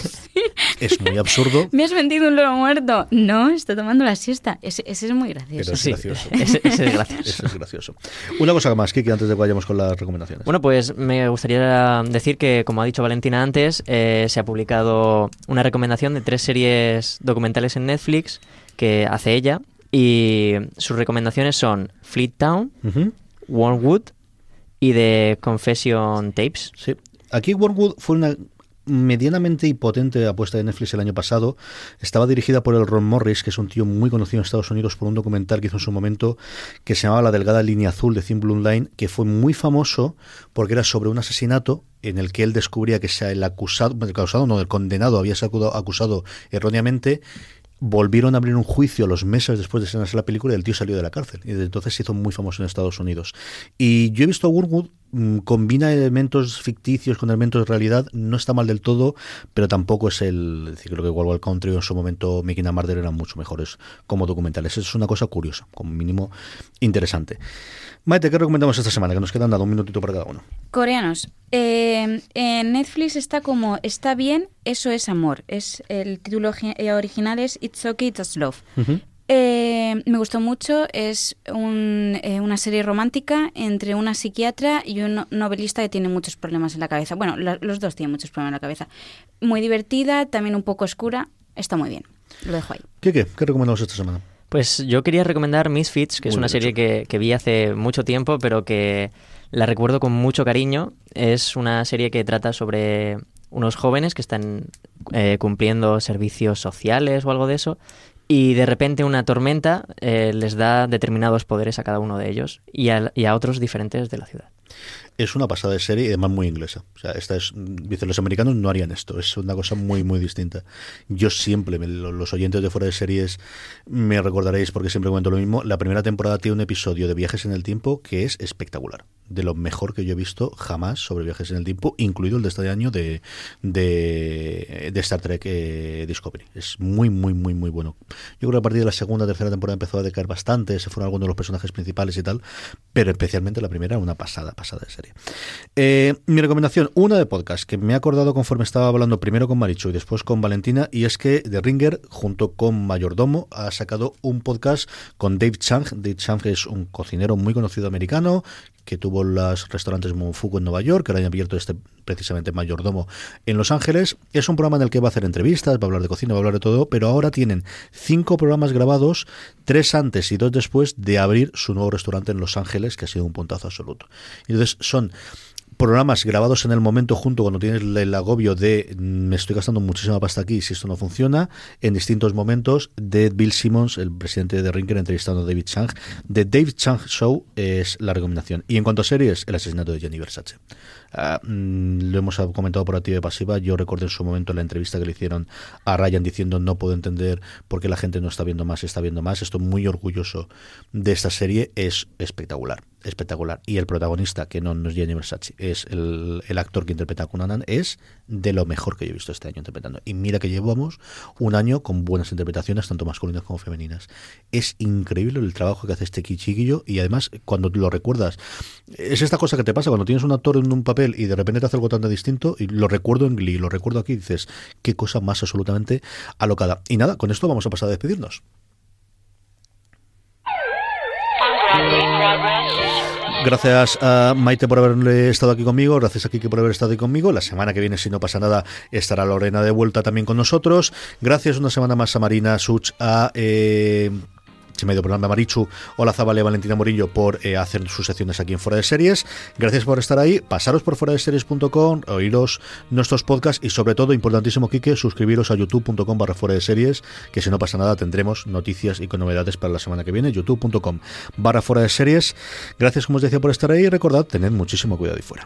Es muy absurdo, Me has vendido un loro muerto. No, está tomando la siesta. Ese, ese es muy gracioso. pero es Sí, gracioso. ese- ese es gracioso. Ese es gracioso. Una cosa más, Kiki, antes de que vayamos con las recomendaciones. Bueno, pues me gustaría decir que, como ha dicho Valentina antes, eh, se ha publicado una recomendación de tres series documentales en Netflix que hace ella. Y sus recomendaciones son Fleet Town, Ujú. Wormwood y The Confession Tapes. Sí. Aquí Wormwood fue una medianamente y potente apuesta de Netflix el año pasado. Estaba dirigida por el Ron Morris, que es un tío muy conocido en Estados Unidos por un documental que hizo en su momento que se llamaba La delgada línea azul de Thin Blue Line, que fue muy famoso porque era sobre un asesinato en el que él descubría que el acusado, el acusado no, el condenado había sido acusado erróneamente volvieron a abrir un juicio los meses después de estrenarse la película y el tío salió de la cárcel. Y desde entonces se hizo muy famoso en Estados Unidos. Y yo he visto a Wormwood mm, combina elementos ficticios con elementos de realidad, no está mal del todo, pero tampoco es el, es decir, creo que Wild Wild Country en su momento Mickey and Murder eran mucho mejores como documentales. Es una cosa curiosa, como mínimo interesante. Maite, ¿qué recomendamos esta semana? Que nos quedan dado un minutito para cada uno. Coreanos. Eh, en Netflix está como Está bien, eso es amor. Es el título eh, original es It's okay, it's love. Eh, me gustó mucho. Es un- eh, una serie romántica entre una psiquiatra y un no- novelista que tiene muchos problemas en la cabeza. Bueno, la- los dos tienen muchos problemas en la cabeza. Muy divertida, también un poco oscura. Está muy bien. Lo dejo ahí. ¿Qué, qué? ¿Qué recomendamos esta semana? Pues yo quería recomendar Misfits, que es una serie que, que vi hace mucho tiempo, pero que la recuerdo con mucho cariño. Es una serie que trata sobre unos jóvenes que están eh, cumpliendo servicios sociales o algo de eso, y de repente una tormenta eh, les da determinados poderes a cada uno de ellos y a, y a otros diferentes de la ciudad. Es una pasada de serie y además muy inglesa. O sea, esta es, dicen los americanos no harían esto. Es una cosa muy, muy distinta. Yo siempre, los oyentes de fuera de series, me recordaréis porque siempre cuento lo mismo. La primera temporada tiene un episodio de viajes en el tiempo que es espectacular. De lo mejor que yo he visto jamás sobre viajes en el tiempo, incluido el de este año de, de, de Star Trek eh, Discovery. Es muy, muy, muy, muy bueno. Yo creo que a partir de la segunda, tercera temporada empezó a decaer bastante, se fueron algunos de los personajes principales y tal, pero especialmente la primera, una pasada, pasada de serie. Eh, mi recomendación, una de podcast, que me he acordado conforme estaba hablando primero con Marichu y después con Valentina, y es que The Ringer, junto con Mayordomo, ha sacado un podcast con Dave Chang. Dave Chang es un cocinero muy conocido americano que tuvo los restaurantes Monfuku en Nueva York, que ahora han abierto este precisamente mayordomo en Los Ángeles. Es un programa en el que va a hacer entrevistas, va a hablar de cocina, va a hablar de todo, pero ahora tienen cinco programas grabados, tres antes y dos después de abrir su nuevo restaurante en Los Ángeles, que ha sido un puntazo absoluto. Entonces son programas grabados en el momento junto cuando tienes el agobio de mm, me estoy gastando muchísima pasta aquí si esto no funciona en distintos momentos de Bill Simmons el presidente de Ringer entrevistando a David Chang. The Dave Chang Show es la recomendación. Y en cuanto a series el asesinato de Jenny Versace Ah, mm, lo hemos comentado por activa y pasiva. Yo recuerdo en su momento la entrevista que le hicieron a Ryan diciendo no puedo entender por qué la gente no está viendo más está viendo más. Estoy muy orgulloso de esta serie. Es espectacular, espectacular. Y el protagonista, que no, es Jenny Versace, es el, el actor que interpreta a Cunanan, es de lo mejor que yo he visto este año interpretando. Y mira que llevamos un año con buenas interpretaciones, tanto masculinas como femeninas. Es increíble el trabajo que hace este chiquillo y además cuando lo recuerdas, es esta cosa que te pasa cuando tienes un actor en un papel y de repente te hace algo tan distinto y lo recuerdo en Glee, lo recuerdo aquí dices, qué cosa más absolutamente alocada. Y nada, con esto vamos a pasar a despedirnos. Gracias a Maite por haberle estado aquí conmigo, gracias a Kike por haber estado aquí conmigo. La semana que viene, si no pasa nada, estará Lorena de vuelta también con nosotros. Gracias una semana más a Marina Such, a... Eh, se me ha ido por el nombre, a Marichu, Hola Zabale, Valentina Morillo por eh, hacer sus secciones aquí en Fuera de Series. Gracias por estar ahí. Pasaros por fuera de series.com, oíros nuestros podcasts y sobre todo, importantísimo, Quique, suscribiros a youtube.com barra fuera de series, que si no pasa nada tendremos noticias y con novedades para la semana que viene, youtube.com barra fuera de series. Gracias, como os decía, por estar ahí y recordad, tened muchísimo cuidado y fuera.